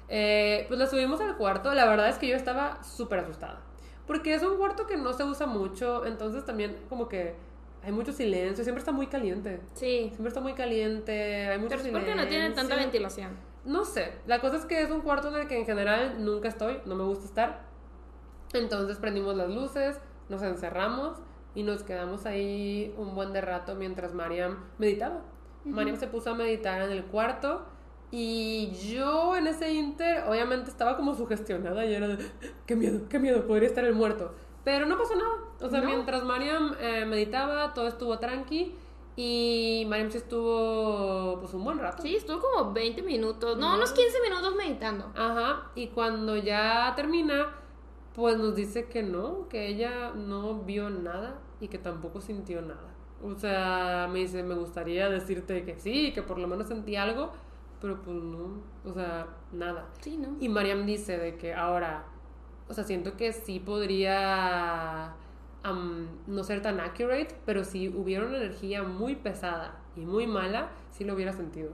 [SPEAKER 2] Eh, pues la subimos al cuarto. La verdad es que yo estaba súper asustada. Porque es un cuarto que no se usa mucho. Entonces también como que hay mucho silencio. Siempre está muy caliente.
[SPEAKER 1] Sí.
[SPEAKER 2] Siempre está muy caliente. Hay mucho
[SPEAKER 1] Pero es
[SPEAKER 2] silencio.
[SPEAKER 1] porque no tiene tanta ventilación.
[SPEAKER 2] No sé. La cosa es que es un cuarto en el que en general nunca estoy. No me gusta estar. Entonces prendimos las luces. Nos encerramos. Y nos quedamos ahí un buen de rato mientras Mariam meditaba. Mariam se puso a meditar en el cuarto. Y yo en ese inter, obviamente estaba como sugestionada y era de, qué miedo, qué miedo, podría estar el muerto. Pero no pasó nada. O sea,
[SPEAKER 1] No.
[SPEAKER 2] mientras Mariam eh, meditaba, todo estuvo tranqui. Y Mariam sí estuvo pues un buen rato.
[SPEAKER 1] Sí, estuvo como 20 minutos, no,
[SPEAKER 2] Ujú.
[SPEAKER 1] unos 15 minutos meditando.
[SPEAKER 2] Ajá, y cuando ya termina, pues nos dice que no, que ella no vio nada y que tampoco sintió nada. O sea, me dice, me gustaría decirte que sí, que por lo menos sentí algo, pero pues no, o sea, nada.
[SPEAKER 1] Sí, ¿no?
[SPEAKER 2] Y Mariam dice de que ahora, o sea, siento que sí podría am, no ser tan accurate, pero si hubiera una energía muy pesada y muy mala, sí lo hubiera sentido.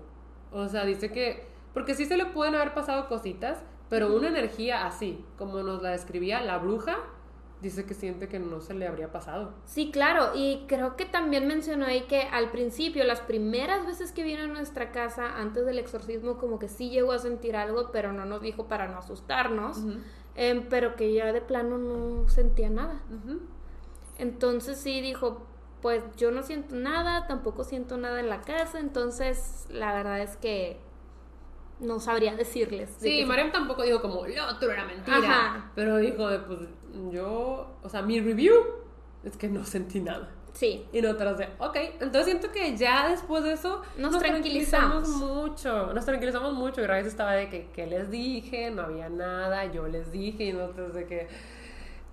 [SPEAKER 2] O sea, dice que, porque sí se le pueden haber pasado cositas, pero una energía así, como nos la describía la bruja, dice que siente que no se le habría pasado.
[SPEAKER 1] Sí, claro, y creo que también mencionó ahí que al principio, las primeras veces que vino a nuestra casa antes del exorcismo, como que sí llegó a sentir algo, pero no nos dijo para no asustarnos, em, pero que ya de plano no sentía nada. Entonces sí dijo, pues yo no siento nada, tampoco siento nada en la casa, entonces la verdad es que no sabría decirles. de
[SPEAKER 2] Sí, Mariam tampoco dijo como, lo otro era mentira.
[SPEAKER 1] Ajá.
[SPEAKER 2] Pero dijo, de, pues yo, o sea, mi review es que no sentí nada.
[SPEAKER 1] Sí,
[SPEAKER 2] Y nosotros de, ok. Entonces siento que ya después de eso
[SPEAKER 1] Nos tranquilizamos.
[SPEAKER 2] mucho. Nos tranquilizamos mucho. Y Raíz estaba de que, ¿qué les dije? No había nada. Yo les dije. Y nosotros de que,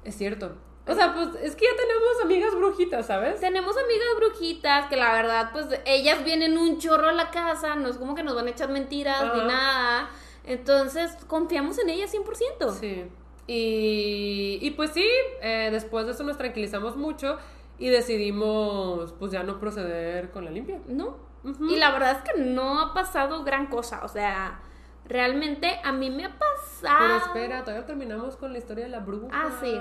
[SPEAKER 2] es cierto. O sea, pues es que ya tenemos amigas brujitas, ¿sabes?
[SPEAKER 1] Tenemos amigas brujitas que la verdad, pues ellas vienen un chorro a la casa, no es como que nos van a echar mentiras ni
[SPEAKER 2] Ajá.
[SPEAKER 1] nada. Entonces, confiamos en ellas 100%.
[SPEAKER 2] Sí. Y, y pues sí, eh, después de eso nos tranquilizamos mucho y decidimos pues ya no proceder con la limpia.
[SPEAKER 1] ¿No? Y la verdad es que no ha pasado gran cosa, o sea, realmente a mí me ha pasado...
[SPEAKER 2] Pero espera, todavía terminamos con la historia de la bruja.
[SPEAKER 1] Ah, sí.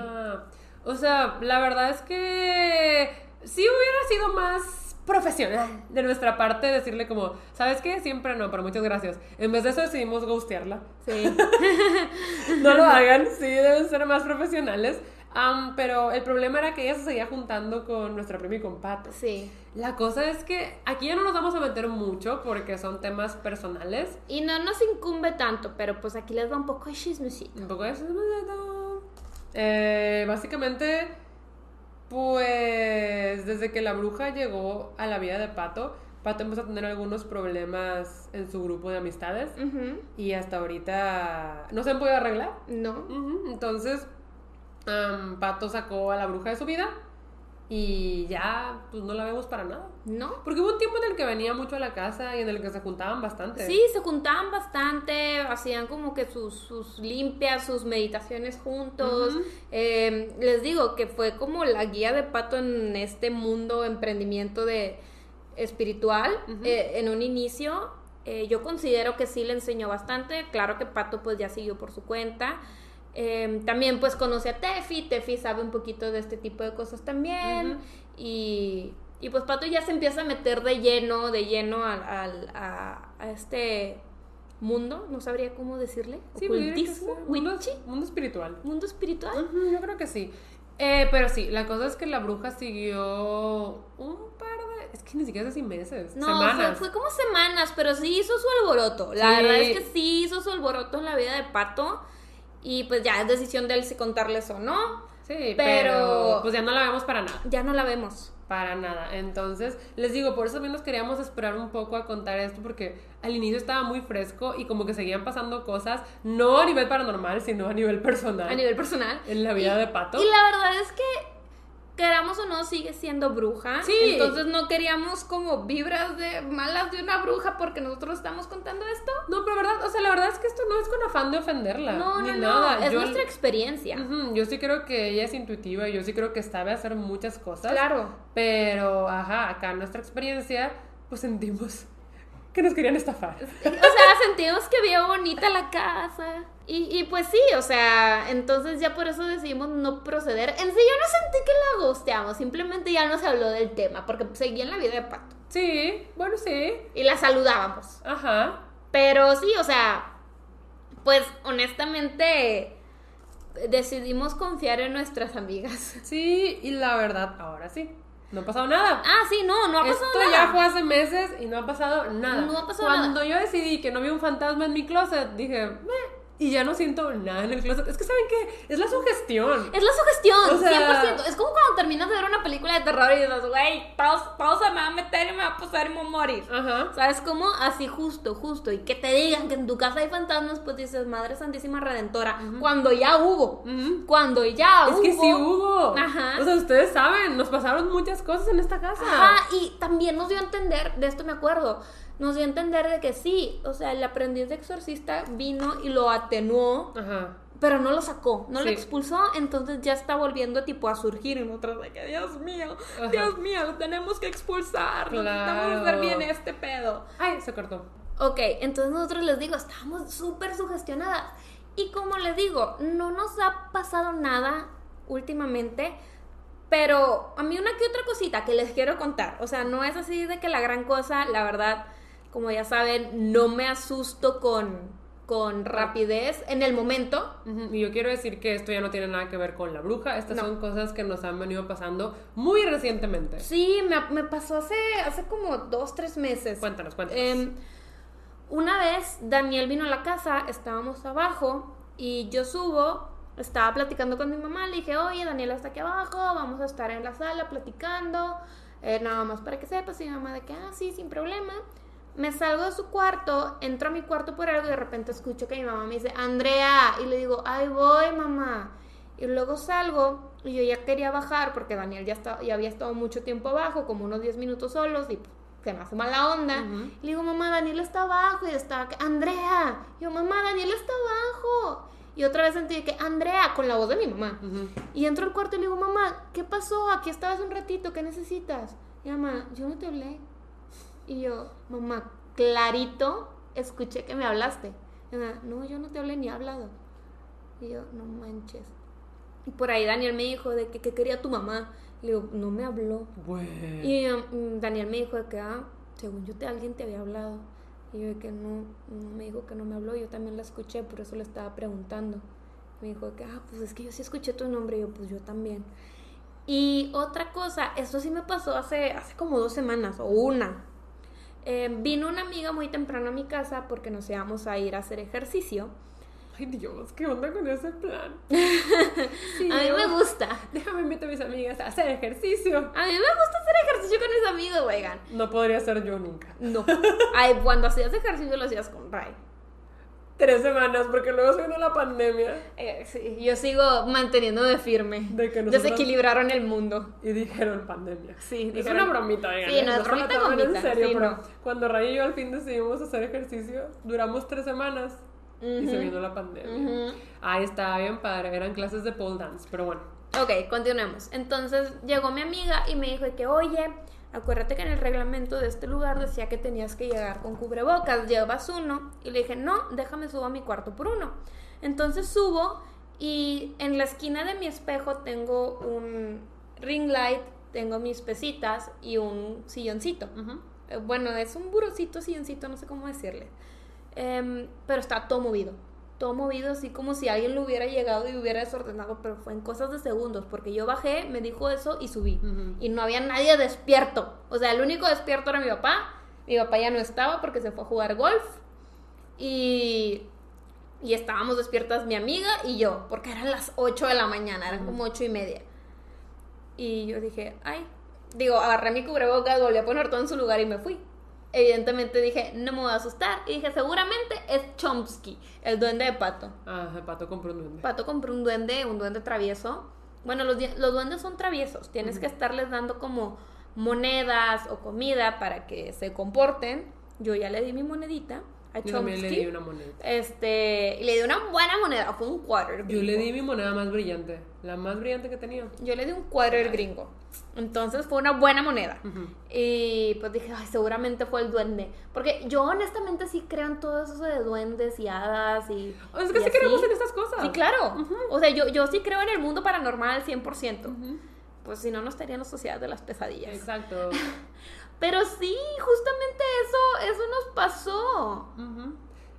[SPEAKER 2] O sea, la verdad es que sí hubiera sido más profesional de nuestra parte decirle como, ¿sabes qué? Siempre no, pero muchas gracias. En vez de eso decidimos ghostearla.
[SPEAKER 1] Sí.
[SPEAKER 2] No lo hagan, sí, deben ser más profesionales. Pero el problema era que ella se seguía juntando con nuestra prima y con Pato.
[SPEAKER 1] sí.
[SPEAKER 2] La cosa es que aquí ya no nos vamos a meter mucho porque son temas personales.
[SPEAKER 1] Y no nos incumbe tanto, pero pues aquí les va un poco de chismecito.
[SPEAKER 2] Un poco de chismecito. Eh, básicamente, pues desde que la bruja llegó a la vida de Pato, Pato empezó a tener algunos problemas en su grupo de amistades y hasta ahorita no se han podido arreglar.
[SPEAKER 1] No.
[SPEAKER 2] Entonces, Pato sacó a la bruja de su vida y ya pues no la vemos para nada.
[SPEAKER 1] No.
[SPEAKER 2] Porque hubo un tiempo en el que venía mucho a la casa y en el que se juntaban bastante.
[SPEAKER 1] Sí, se juntaban bastante, hacían como que sus, sus limpias, sus meditaciones juntos. Eh, les digo que fue como la guía de Pato en este mundo emprendimiento de espiritual eh, en un inicio. Eh, yo considero que sí le enseñó bastante. Claro que Pato pues ya siguió por su cuenta. Em, también pues conoce a Tefi, Tefi sabe un poquito de este tipo de cosas también. y, y, pues Pato ya se empieza a meter de lleno, de lleno al, al a, a, este mundo, no sabría cómo decirle.
[SPEAKER 2] Sí, Ocultismo, mundo, mundo, espiritual.
[SPEAKER 1] Mundo espiritual.
[SPEAKER 2] yo creo que sí. Eh, pero sí, la cosa es que la bruja siguió un par de. Es que ni siquiera hace meses.
[SPEAKER 1] No, semanas. Fue, como semanas, pero sí hizo su alboroto. La verdad es que sí hizo su alboroto en la vida de Pato. Y pues ya es decisión de él si contarles o no.
[SPEAKER 2] Sí, pero, pues ya no la vemos para nada.
[SPEAKER 1] Ya no la vemos.
[SPEAKER 2] Para nada. Entonces, les digo, por eso menos queríamos esperar un poco a contar esto, porque al inicio estaba muy fresco y como que seguían pasando cosas, no a nivel paranormal, sino a nivel personal.
[SPEAKER 1] A nivel personal.
[SPEAKER 2] En la vida de Pato.
[SPEAKER 1] Y la verdad es que queramos o no, sigue siendo bruja. Sí. Entonces no queríamos como vibras de malas de una bruja porque nosotros estamos contando esto.
[SPEAKER 2] No, pero verdad, o sea, la verdad es que esto no es con afán de ofenderla.
[SPEAKER 1] No, ni no, nada. Es nuestra experiencia.
[SPEAKER 2] yo sí creo que ella es intuitiva y yo sí creo que sabe hacer muchas cosas.
[SPEAKER 1] Claro.
[SPEAKER 2] Pero, ajá, acá nuestra experiencia, pues sentimos que nos querían estafar.
[SPEAKER 1] O sea, sentimos que vio bonita la casa. Y, pues sí, o sea, entonces ya por eso decidimos no proceder. En sí, yo no sentí que la gusteamos, simplemente ya no se habló del tema, porque seguía en la vida de Pato.
[SPEAKER 2] Sí, bueno, sí.
[SPEAKER 1] Y la saludábamos.
[SPEAKER 2] Ajá.
[SPEAKER 1] Pero sí, o sea, pues honestamente decidimos confiar en nuestras amigas.
[SPEAKER 2] Sí, y la verdad, ahora sí. No ha pasado nada.
[SPEAKER 1] Ah, sí, no, no ha pasado
[SPEAKER 2] nada. Esto ya fue hace meses y no ha pasado nada.
[SPEAKER 1] No ha pasado
[SPEAKER 2] nada. Cuando
[SPEAKER 1] yo
[SPEAKER 2] decidí que no vi un fantasma en mi closet, dije, Meh y ya no siento nada en el closet. Es que, ¿saben qué? Es la sugestión.
[SPEAKER 1] Es la sugestión, 100%. Es como cuando terminas de ver una película de terror y dices, güey, pausa, pausa, me va a meter y me va a pasar y me va a morir.
[SPEAKER 2] Ajá.
[SPEAKER 1] ¿Sabes cómo? Así justo, justo. Y que te digan que en tu casa hay fantasmas, pues dices, Madre Santísima Redentora. Cuando ya hubo. Cuando ya hubo.
[SPEAKER 2] Es que sí hubo. Ajá. O sea, ustedes saben, nos pasaron muchas cosas en esta casa.
[SPEAKER 1] Ajá, y también nos dio a entender, de esto me acuerdo nos dio a entender de que sí, o sea, el aprendiz de exorcista vino y lo atenuó, pero no lo sacó, no lo expulsó, entonces ya está volviendo tipo a surgir en otras de que, Dios mío, Dios mío, lo tenemos que expulsar, claro. necesitamos hacer bien este pedo.
[SPEAKER 2] Ay, se cortó.
[SPEAKER 1] Ok, entonces nosotros les digo, estábamos súper sugestionadas. Y como les digo, no nos ha pasado nada últimamente, pero a mí una que otra cosita que les quiero contar, o sea, no es así de que la gran cosa, la verdad, como ya saben, no me asusto con, con rapidez en el momento.
[SPEAKER 2] Y yo quiero decir que esto ya no tiene nada que ver con la bruja, estas son cosas que nos han venido pasando muy recientemente.
[SPEAKER 1] Sí, me, me pasó hace, hace como dos, tres meses.
[SPEAKER 2] Cuéntanos, cuéntanos.
[SPEAKER 1] Em, una vez Daniel vino a la casa, estábamos abajo y yo subo, estaba platicando con mi mamá, le dije, oye, Daniel está aquí abajo, vamos a estar en la sala platicando, eh, nada más para que sepas, y mi mamá de que, ah, sí, sin problema me salgo de su cuarto, entro a mi cuarto por algo y de repente escucho que mi mamá me dice, Andrea, y le digo, ay voy mamá. Y luego salgo y yo ya quería bajar porque Daniel ya, está, ya había estado mucho tiempo abajo, como unos 10 minutos solos y se me hace mala onda. Y le digo, mamá, Daniel está abajo y está, Andrea. Y yo, mamá, Daniel está abajo. Y otra vez sentí que, Andrea, con la voz de mi mamá. Y entro al cuarto y le digo, mamá, ¿qué pasó? Aquí estabas un ratito, ¿qué necesitas? Y mamá, yo no te hablé. Y yo, mamá, clarito, escuché que me hablaste. no, yo no te hablé ni hablado. Y yo, no manches. Y por ahí Daniel me dijo de que, quería tu mamá. Le digo, no me habló. Y mm, Daniel me dijo de que, ah, según yo, te, alguien te había hablado. Y yo de que no, me dijo que no me habló. Yo también la escuché, por eso le estaba preguntando. Me dijo de que, ah, pues es que yo sí escuché tu nombre. Y yo, pues yo también. Y otra cosa, esto sí me pasó hace, hace como dos semanas, o una, eh, vino una amiga muy temprano a mi casa porque nos íbamos a ir a hacer ejercicio.
[SPEAKER 2] Ay Dios, ¿qué onda con ese plan?
[SPEAKER 1] a mí me gusta.
[SPEAKER 2] Déjame invitar a mis amigas a hacer ejercicio.
[SPEAKER 1] A mí me gusta hacer ejercicio con mis amigos, oigan.
[SPEAKER 2] No podría ser yo nunca.
[SPEAKER 1] No. Ay, cuando hacías ejercicio lo hacías con Ray
[SPEAKER 2] tres semanas, porque luego se vino la pandemia.
[SPEAKER 1] Eh, sí, yo sigo manteniéndome firme. De que Desequilibraron el mundo.
[SPEAKER 2] Y dijeron pandemia.
[SPEAKER 1] Sí,
[SPEAKER 2] es una bromita,
[SPEAKER 1] Sí, no, es bromita En serio, pero
[SPEAKER 2] cuando Ray y yo al fin decidimos hacer ejercicio, duramos tres semanas y se vino la pandemia. Ahí estaba bien padre, eran clases de pole dance, pero bueno.
[SPEAKER 1] Ok, continuemos. Entonces llegó mi amiga y me dijo que, oye, acuérdate que en el reglamento de este lugar decía que tenías que llegar con cubrebocas, llevas uno. Y le dije, no, déjame subo a mi cuarto por uno. Entonces subo y en la esquina de mi espejo tengo un ring light, tengo mis pesitas y un silloncito. Eh, Bueno, es un burocito, silloncito, no sé cómo decirle. Em, pero está todo movido. Todo movido, así como si alguien lo hubiera llegado y hubiera desordenado, pero fue en cosas de segundos, porque yo bajé, me dijo eso y subí. Y no había nadie despierto. O sea, el único despierto era mi papá. Mi papá ya no estaba porque se fue a jugar golf. Y, y estábamos despiertas mi amiga y yo, porque eran las 8 de la mañana, eran como 8 y media. Y yo dije, ay, digo, agarré mi cubrebocas, volví a poner todo en su lugar y me fui. Evidentemente dije, no me voy a asustar. Y dije, seguramente es Chomsky, el duende de Pato.
[SPEAKER 2] Ah, el pato compró un duende.
[SPEAKER 1] Pato compró un duende, un duende travieso. Bueno, los, los duendes son traviesos. Tienes que estarles dando como monedas o comida para que se comporten. Yo ya le di mi monedita a
[SPEAKER 2] Yo también le di una moneda.
[SPEAKER 1] Este, y le di una buena moneda, fue un quarter.
[SPEAKER 2] Yo le
[SPEAKER 1] gringo.
[SPEAKER 2] di mi moneda más brillante. La más brillante que tenía.
[SPEAKER 1] Yo le di un quarter gringo. Entonces fue una buena moneda.
[SPEAKER 2] Ujú.
[SPEAKER 1] Y pues dije, ay, seguramente fue el duende. Porque yo honestamente sí creo en todo eso de duendes y hadas y.
[SPEAKER 2] O es que
[SPEAKER 1] y
[SPEAKER 2] sí
[SPEAKER 1] así.
[SPEAKER 2] creemos en estas cosas.
[SPEAKER 1] Sí, claro. O sea, yo, yo sí creo en el mundo paranormal al 100%.
[SPEAKER 2] Ujú.
[SPEAKER 1] Pues si no, no estaría en la sociedad de las pesadillas.
[SPEAKER 2] Exacto.
[SPEAKER 1] Pero sí, justamente eso, eso nos pasó.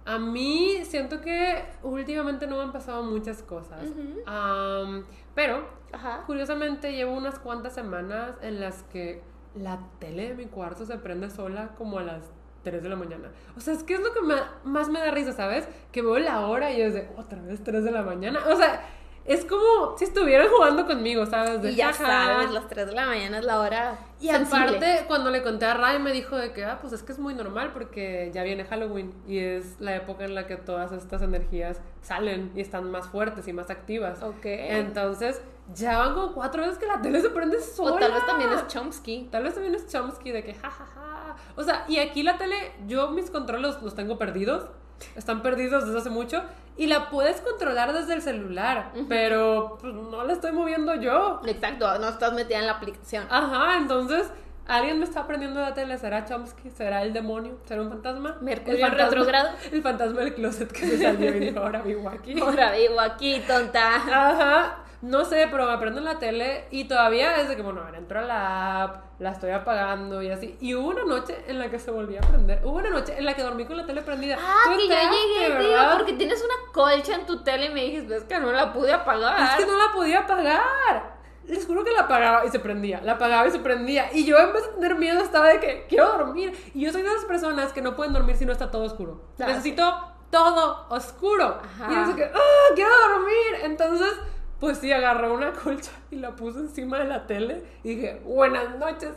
[SPEAKER 2] A mí siento que últimamente no me han pasado muchas cosas.
[SPEAKER 1] Ujú.
[SPEAKER 2] Am, pero,
[SPEAKER 1] Ajá.
[SPEAKER 2] curiosamente, llevo unas cuantas semanas en las que la tele de mi cuarto se prende sola como a las 3 de la mañana. O sea, es que es lo que más me da risa, ¿sabes? Que veo la hora y es de otra vez 3 de la mañana. O sea, es como si estuvieran jugando conmigo, ¿sabes? De
[SPEAKER 1] Y ya
[SPEAKER 2] jaja.
[SPEAKER 1] sabes, las 3 de la mañana es la hora.
[SPEAKER 2] Y
[SPEAKER 1] sensible.
[SPEAKER 2] aparte, cuando le conté a Ray, me dijo de que, ah, pues es que es muy normal porque ya viene Halloween y es la época en la que todas estas energías salen y están más fuertes y más activas.
[SPEAKER 1] Ok.
[SPEAKER 2] Entonces, ya van como cuatro veces que la tele se prende sola.
[SPEAKER 1] o tal vez también es Chomsky.
[SPEAKER 2] Tal vez también es Chomsky de que, jajaja. O sea, y aquí la tele, yo mis controles los tengo perdidos. Están perdidos desde hace mucho. Y la puedes controlar desde el celular. Pero pues, no la estoy moviendo yo.
[SPEAKER 1] Exacto, no estás metida en la aplicación.
[SPEAKER 2] Ajá, entonces alguien me está aprendiendo la tele. ¿Será Chomsky? ¿Será el demonio? ¿Será un fantasma?
[SPEAKER 1] Mercurio
[SPEAKER 2] El fantasma-
[SPEAKER 1] retrógrado.
[SPEAKER 2] El fantasma del closet que se salió y dijo, ahora vivo aquí.
[SPEAKER 1] Ahora vivo aquí, tonta.
[SPEAKER 2] Ajá, no sé, pero me aprendo en la tele y todavía desde que, bueno, entro a la app, la estoy apagando y así. Y hubo una noche en la que se volvió a prender. Hubo una noche en la que dormí con la tele prendida.
[SPEAKER 1] Ah, que yo
[SPEAKER 2] esperaste,
[SPEAKER 1] llegué, tío,
[SPEAKER 2] ¿verdad?
[SPEAKER 1] porque tienes una colcha en tu tele y me dijiste, ves que no la pude apagar.
[SPEAKER 2] Es que no la podía apagar. Les juro que la apagaba y se prendía, la apagaba y se prendía. Y yo en vez de tener miedo estaba de que quiero dormir. Y yo soy de esas personas que no pueden dormir si no está todo oscuro.
[SPEAKER 1] Ah,
[SPEAKER 2] Necesito todo oscuro.
[SPEAKER 1] Ajá.
[SPEAKER 2] Y yo que, ¡ah, quiero dormir! Entonces, pues sí, agarré una colcha y la puse encima de la tele y dije, buenas noches.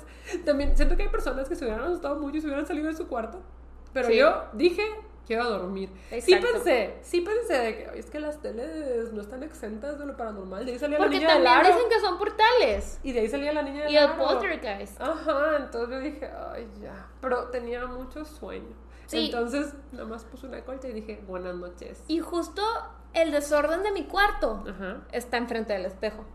[SPEAKER 2] También siento que hay personas que se hubieran asustado mucho y se hubieran salido de su cuarto. Pero
[SPEAKER 1] Sí.
[SPEAKER 2] yo dije, quiero dormir. Sí pensé, sí pensé de que, "Oye, es que las teles no están exentas de lo paranormal. De ahí salía
[SPEAKER 1] Porque
[SPEAKER 2] la niña
[SPEAKER 1] también dicen que son portales.
[SPEAKER 2] Y de ahí salía la niña del
[SPEAKER 1] Y el
[SPEAKER 2] aro.
[SPEAKER 1] poltergeist.
[SPEAKER 2] Ajá, entonces yo dije, ay, ya. Pero tenía mucho sueño.
[SPEAKER 1] Sí.
[SPEAKER 2] Entonces, nada más puse una colcha y dije, buenas noches.
[SPEAKER 1] Y justo el desorden de mi cuarto
[SPEAKER 2] Ajá.
[SPEAKER 1] está enfrente del espejo.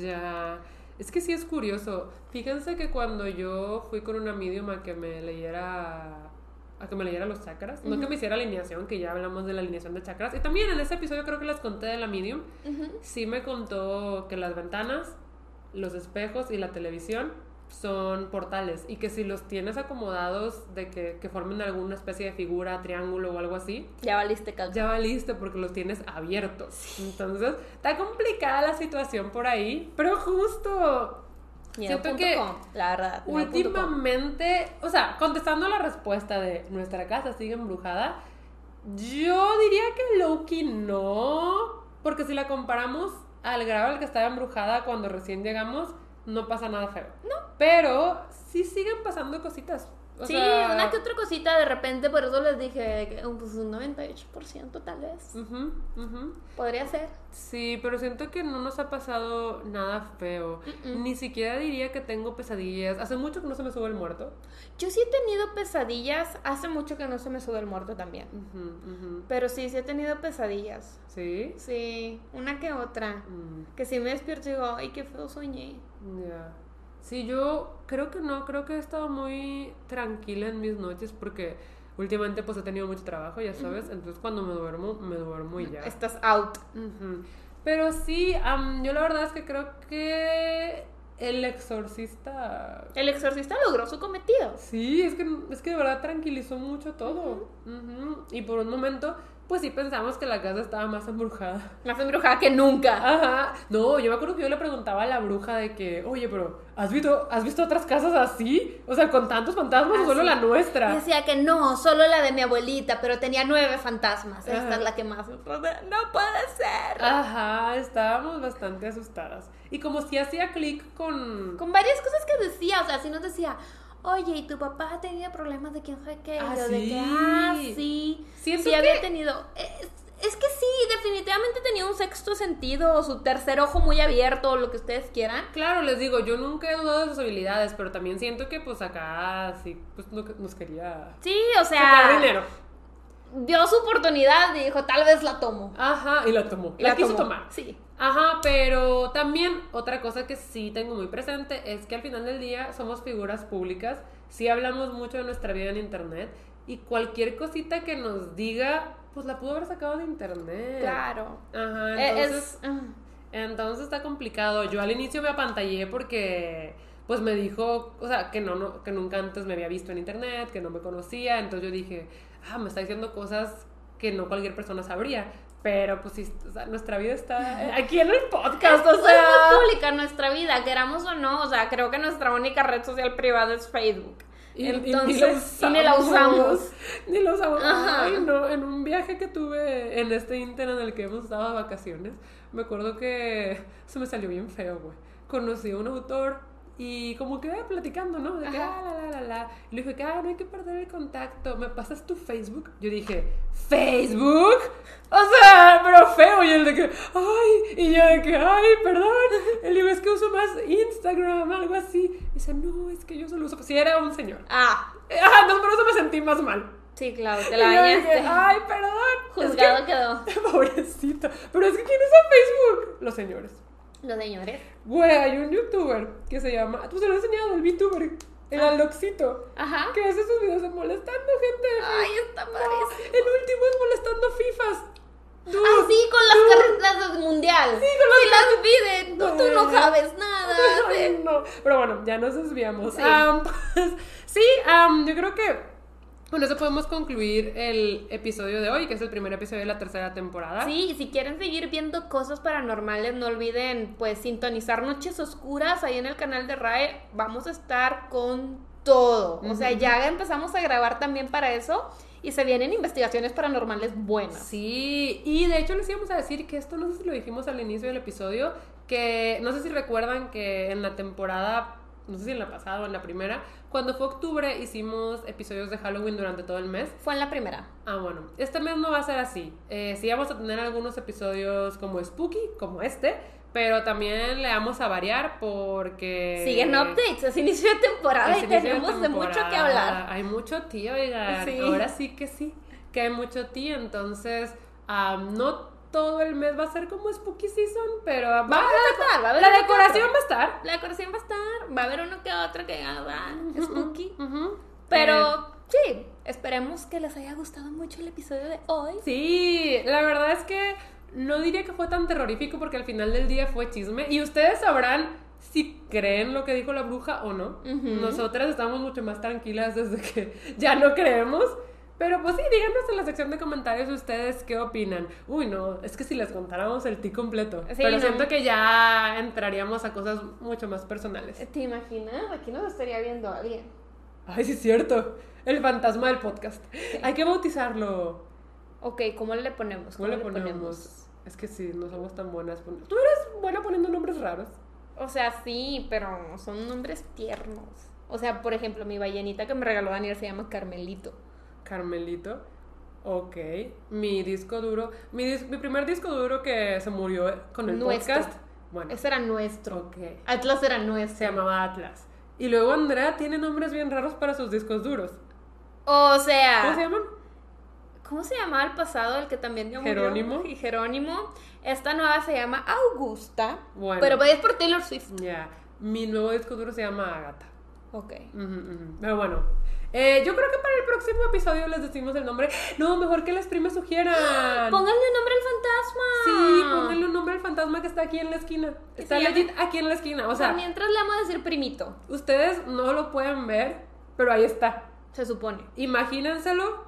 [SPEAKER 2] Ya. Es que sí es curioso. Fíjense que cuando yo fui con una medium a que me leyera a que me leyera los chakras, no que me hiciera alineación, que ya hablamos de la alineación de chakras. Y también en ese episodio creo que les conté de la medium. Sí me contó que las ventanas, los espejos y la televisión son portales y que si los tienes acomodados de que, que formen alguna especie de figura, triángulo o algo así,
[SPEAKER 1] Ya valiste caca.
[SPEAKER 2] ya valiste porque los tienes abiertos. Entonces, está complicada la situación por ahí, pero justo siento que
[SPEAKER 1] la verdad.
[SPEAKER 2] últimamente, o sea, contestando la respuesta de nuestra casa sigue embrujada, yo diría que Loki no, porque si la comparamos al grado al que estaba embrujada cuando recién llegamos, no pasa nada feo. No. Pero sí siguen pasando cositas. O
[SPEAKER 1] sí,
[SPEAKER 2] sea,
[SPEAKER 1] una que otra cosita de repente, por eso les dije que pues, un 98% tal vez.
[SPEAKER 2] ujú, ujú.
[SPEAKER 1] Podría ser.
[SPEAKER 2] Sí, pero siento que no nos ha pasado nada feo. Ni siquiera diría que tengo pesadillas. Hace mucho que no se me sube el muerto.
[SPEAKER 1] Yo sí he tenido pesadillas. Hace mucho que no se me sube el muerto también. Pero sí, sí he tenido pesadillas.
[SPEAKER 2] ¿Sí?
[SPEAKER 1] Sí, una que otra.
[SPEAKER 2] Mm,
[SPEAKER 1] Que si me despierto y digo, ay, qué feo soñé.
[SPEAKER 2] ya. Sí, yo creo que no, creo que he estado muy tranquila en mis noches porque últimamente pues he tenido mucho trabajo, ya sabes, entonces cuando me duermo, me duermo y ya.
[SPEAKER 1] Estás out.
[SPEAKER 2] Pero sí, am, yo la verdad es que creo que el exorcista...
[SPEAKER 1] El exorcista logró su cometido.
[SPEAKER 2] Sí, es que, es que de verdad tranquilizó mucho todo. Y por un momento, pues sí pensamos que la casa estaba más embrujada.
[SPEAKER 1] Más embrujada que nunca.
[SPEAKER 2] Ajá. No, yo me acuerdo que yo le preguntaba a la bruja de que, oye, pero ¿has visto, ¿has visto otras casas así? O sea, con tantos fantasmas o solo la
[SPEAKER 1] Y
[SPEAKER 2] nuestra.
[SPEAKER 1] decía que no, solo la de mi abuelita, pero tenía nueve fantasmas. Esta es la que más. No puede ser.
[SPEAKER 2] Ajá, estábamos bastante asustadas. Y como si hacía clic con...
[SPEAKER 1] Con varias cosas que decía, o sea, si nos decía, oye, ¿y tu papá tenía problemas de quién sabe qué?
[SPEAKER 2] Ah,
[SPEAKER 1] yo de que, ah, sí.
[SPEAKER 2] Siento
[SPEAKER 1] sí
[SPEAKER 2] que-
[SPEAKER 1] había tenido. Es, es que sí, definitivamente tenía un sexto sentido, o su tercer ojo muy abierto, o lo que ustedes quieran.
[SPEAKER 2] Claro, les digo, yo nunca he dudado de sus habilidades, pero también siento que pues acá sí, pues no- nos quería
[SPEAKER 1] Sí, o sea,
[SPEAKER 2] dinero.
[SPEAKER 1] vio su oportunidad y dijo, tal vez la tomo.
[SPEAKER 2] Ajá, y la tomó.
[SPEAKER 1] Y
[SPEAKER 2] La, quiso
[SPEAKER 1] tomó.
[SPEAKER 2] tomar.
[SPEAKER 1] Sí.
[SPEAKER 2] Ajá, pero también otra cosa que sí tengo muy presente es que al final del día somos figuras públicas, sí hablamos mucho de nuestra vida en internet y cualquier cosita que nos diga, pues la pudo haber sacado de internet.
[SPEAKER 1] Claro.
[SPEAKER 2] Ajá,
[SPEAKER 1] Eh,
[SPEAKER 2] entonces,
[SPEAKER 1] es. ah.
[SPEAKER 2] entonces está complicado. Yo al inicio me apantallé porque pues me dijo, o sea, que no, no que nunca antes me había visto en internet, que no me conocía, entonces yo dije, ah, me está diciendo cosas que no cualquier persona sabría. Pero pues sí, o sea, nuestra vida está aquí en el podcast, o sea.
[SPEAKER 1] pública nuestra vida, queramos o no. O sea, creo que nuestra única red social privada es Facebook.
[SPEAKER 2] Y,
[SPEAKER 1] Entonces,
[SPEAKER 2] y
[SPEAKER 1] ni la usamos.
[SPEAKER 2] Ni lo usamos. Ay, no. En un viaje que tuve en este inter en el que hemos estado de vacaciones, me acuerdo que se me salió bien feo, güey. Conocí a un autor y como que platicando, ¿no? De que, ah, la, la, la, la. Y le dije que, ah, no hay que perder el contacto. ¿Me pasas tu Facebook? Yo dije, ¿Facebook? O sea, pero feo. Y él de que, ay. Y yo de que, ay, perdón. Él digo, es que uso más Instagram, algo así. Y dice, no, es que yo solo uso. Si era un señor.
[SPEAKER 1] Ah,
[SPEAKER 2] Ah, no, por eso me sentí más mal.
[SPEAKER 1] sí, claro, te la
[SPEAKER 2] yo dije,
[SPEAKER 1] bañaste.
[SPEAKER 2] ay, perdón. Es
[SPEAKER 1] Juzgado quedó.
[SPEAKER 2] que- pobrecito. Pero es que ¿quién usa Facebook? Los señores.
[SPEAKER 1] Los señores.
[SPEAKER 2] Güey, hay un youtuber que se llama. Tú se lo he enseñado, el VTuber. El
[SPEAKER 1] Ah.
[SPEAKER 2] Aloxito.
[SPEAKER 1] Ajá.
[SPEAKER 2] Que hace sus videos de molestando gente.
[SPEAKER 1] Ay, está
[SPEAKER 2] No,
[SPEAKER 1] padrísimo.
[SPEAKER 2] el último es molestando FIFAs. Dude,
[SPEAKER 1] Ah, sí, con las
[SPEAKER 2] dude.
[SPEAKER 1] carreras del mundial.
[SPEAKER 2] Sí, con las
[SPEAKER 1] Sí, las vi de- tú, no sabes nada.
[SPEAKER 2] Ay, no. Pero bueno, ya nos desviamos.
[SPEAKER 1] Sí.
[SPEAKER 2] Pues, sí, yo creo que con eso podemos concluir el episodio de hoy, que es el primer episodio de la tercera temporada.
[SPEAKER 1] Sí, y si quieren seguir viendo cosas paranormales, no olviden pues sintonizar Noches Oscuras ahí en el canal de RAE. Vamos a estar con todo. O sea, ya empezamos a grabar también para eso y se vienen investigaciones paranormales buenas.
[SPEAKER 2] Sí, y de hecho les íbamos a decir que esto no sé si lo dijimos al inicio del episodio, que no sé si recuerdan que en la temporada, no sé si en la pasada o en la primera, cuando fue octubre hicimos episodios de Halloween durante todo el mes.
[SPEAKER 1] Fue en la primera.
[SPEAKER 2] Ah, bueno, este mes no va a ser así. Eh, sí vamos a tener algunos episodios como spooky, como este, pero también le vamos a variar porque...
[SPEAKER 1] Siguen updates, es inicio de temporada y tenemos de mucho que hablar.
[SPEAKER 2] Hay mucho tío, oigan.
[SPEAKER 1] Sí.
[SPEAKER 2] Ahora sí que sí, que hay mucho tío. Entonces, am, no todo el mes va a ser como Spooky Season, pero va,
[SPEAKER 1] a va a haber
[SPEAKER 2] la decoración va a estar.
[SPEAKER 1] La decoración va a estar, va a haber uno que otro que haga spooky.
[SPEAKER 2] Ujú. Eh,
[SPEAKER 1] Pero sí, esperemos que les haya gustado mucho el episodio de hoy.
[SPEAKER 2] Sí, la verdad es que no diría que fue tan terrorífico porque al final del día fue chisme. Y ustedes sabrán si creen lo que dijo la bruja o no. Nosotras estamos mucho más tranquilas desde que ya no creemos. Pero pues sí, díganos en la sección de comentarios ustedes qué opinan. Uy, no, es que si les contáramos el ti completo.
[SPEAKER 1] Sí,
[SPEAKER 2] pero
[SPEAKER 1] no.
[SPEAKER 2] siento que ya entraríamos a cosas mucho más personales.
[SPEAKER 1] ¿Te imaginas? Aquí nos estaría viendo alguien.
[SPEAKER 2] Ay, sí es cierto. El fantasma del podcast. Hay que bautizarlo.
[SPEAKER 1] Ok, ¿cómo le ponemos?
[SPEAKER 2] ¿Cómo le ponemos? Es que sí, no somos tan buenas. Tú eres buena poniendo nombres raros.
[SPEAKER 1] O sea, sí, pero son nombres tiernos. O sea, por ejemplo, mi ballenita que me regaló Daniel se llama Carmelito.
[SPEAKER 2] Carmelito. Ok. Mi disco duro. Mi, dis- mi primer disco duro que se murió con el
[SPEAKER 1] Nuestro.
[SPEAKER 2] podcast. Bueno.
[SPEAKER 1] Ese era nuestro.
[SPEAKER 2] Ok.
[SPEAKER 1] Atlas era nuestro.
[SPEAKER 2] Se llamaba Atlas. Y luego Andrea tiene nombres bien raros para sus discos duros.
[SPEAKER 1] O sea,
[SPEAKER 2] ¿Cómo se llaman?
[SPEAKER 1] ¿cómo se llamaba el pasado, el que también ya murió?
[SPEAKER 2] Jerónimo.
[SPEAKER 1] Y Jerónimo. Esta nueva se llama Augusta.
[SPEAKER 2] Bueno.
[SPEAKER 1] Pero es por Taylor Swift.
[SPEAKER 2] Ya. Mi nuevo disco duro se llama Agatha.
[SPEAKER 1] Ok.
[SPEAKER 2] Pero bueno, eh, yo creo que para el próximo episodio les decimos el nombre. No, mejor que las primas sugieran.
[SPEAKER 1] Pónganle un nombre al fantasma.
[SPEAKER 2] Sí, pónganle un nombre al fantasma que está aquí en la esquina. Está legit aquí en la esquina. O sea,
[SPEAKER 1] mientras le vamos a decir primito,
[SPEAKER 2] ustedes no lo pueden ver, pero ahí está.
[SPEAKER 1] se supone.
[SPEAKER 2] Imagínenselo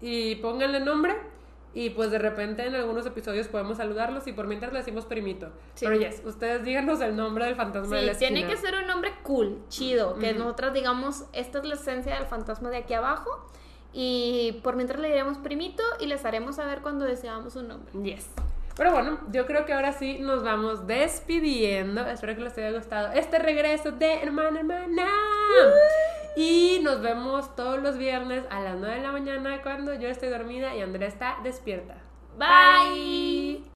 [SPEAKER 2] y pónganle nombre. Y pues de repente en algunos episodios podemos saludarlos y por mientras le decimos primito.
[SPEAKER 1] Sí.
[SPEAKER 2] Pero yes, ustedes díganos el nombre del fantasma de la
[SPEAKER 1] Sí,
[SPEAKER 2] esquina.
[SPEAKER 1] tiene que ser un nombre cool, chido, que
[SPEAKER 2] Ujú.
[SPEAKER 1] nosotras digamos, esta es la esencia del fantasma de aquí abajo. Y por mientras le diremos primito y les haremos saber cuando deseamos un nombre.
[SPEAKER 2] Yes. Pero bueno, yo creo que ahora sí nos vamos despidiendo. Espero que les haya gustado este regreso de Hermana Hermana. Y nos vemos todos los viernes a las 9 de la mañana cuando yo estoy dormida y Andrea está despierta.
[SPEAKER 1] Bye.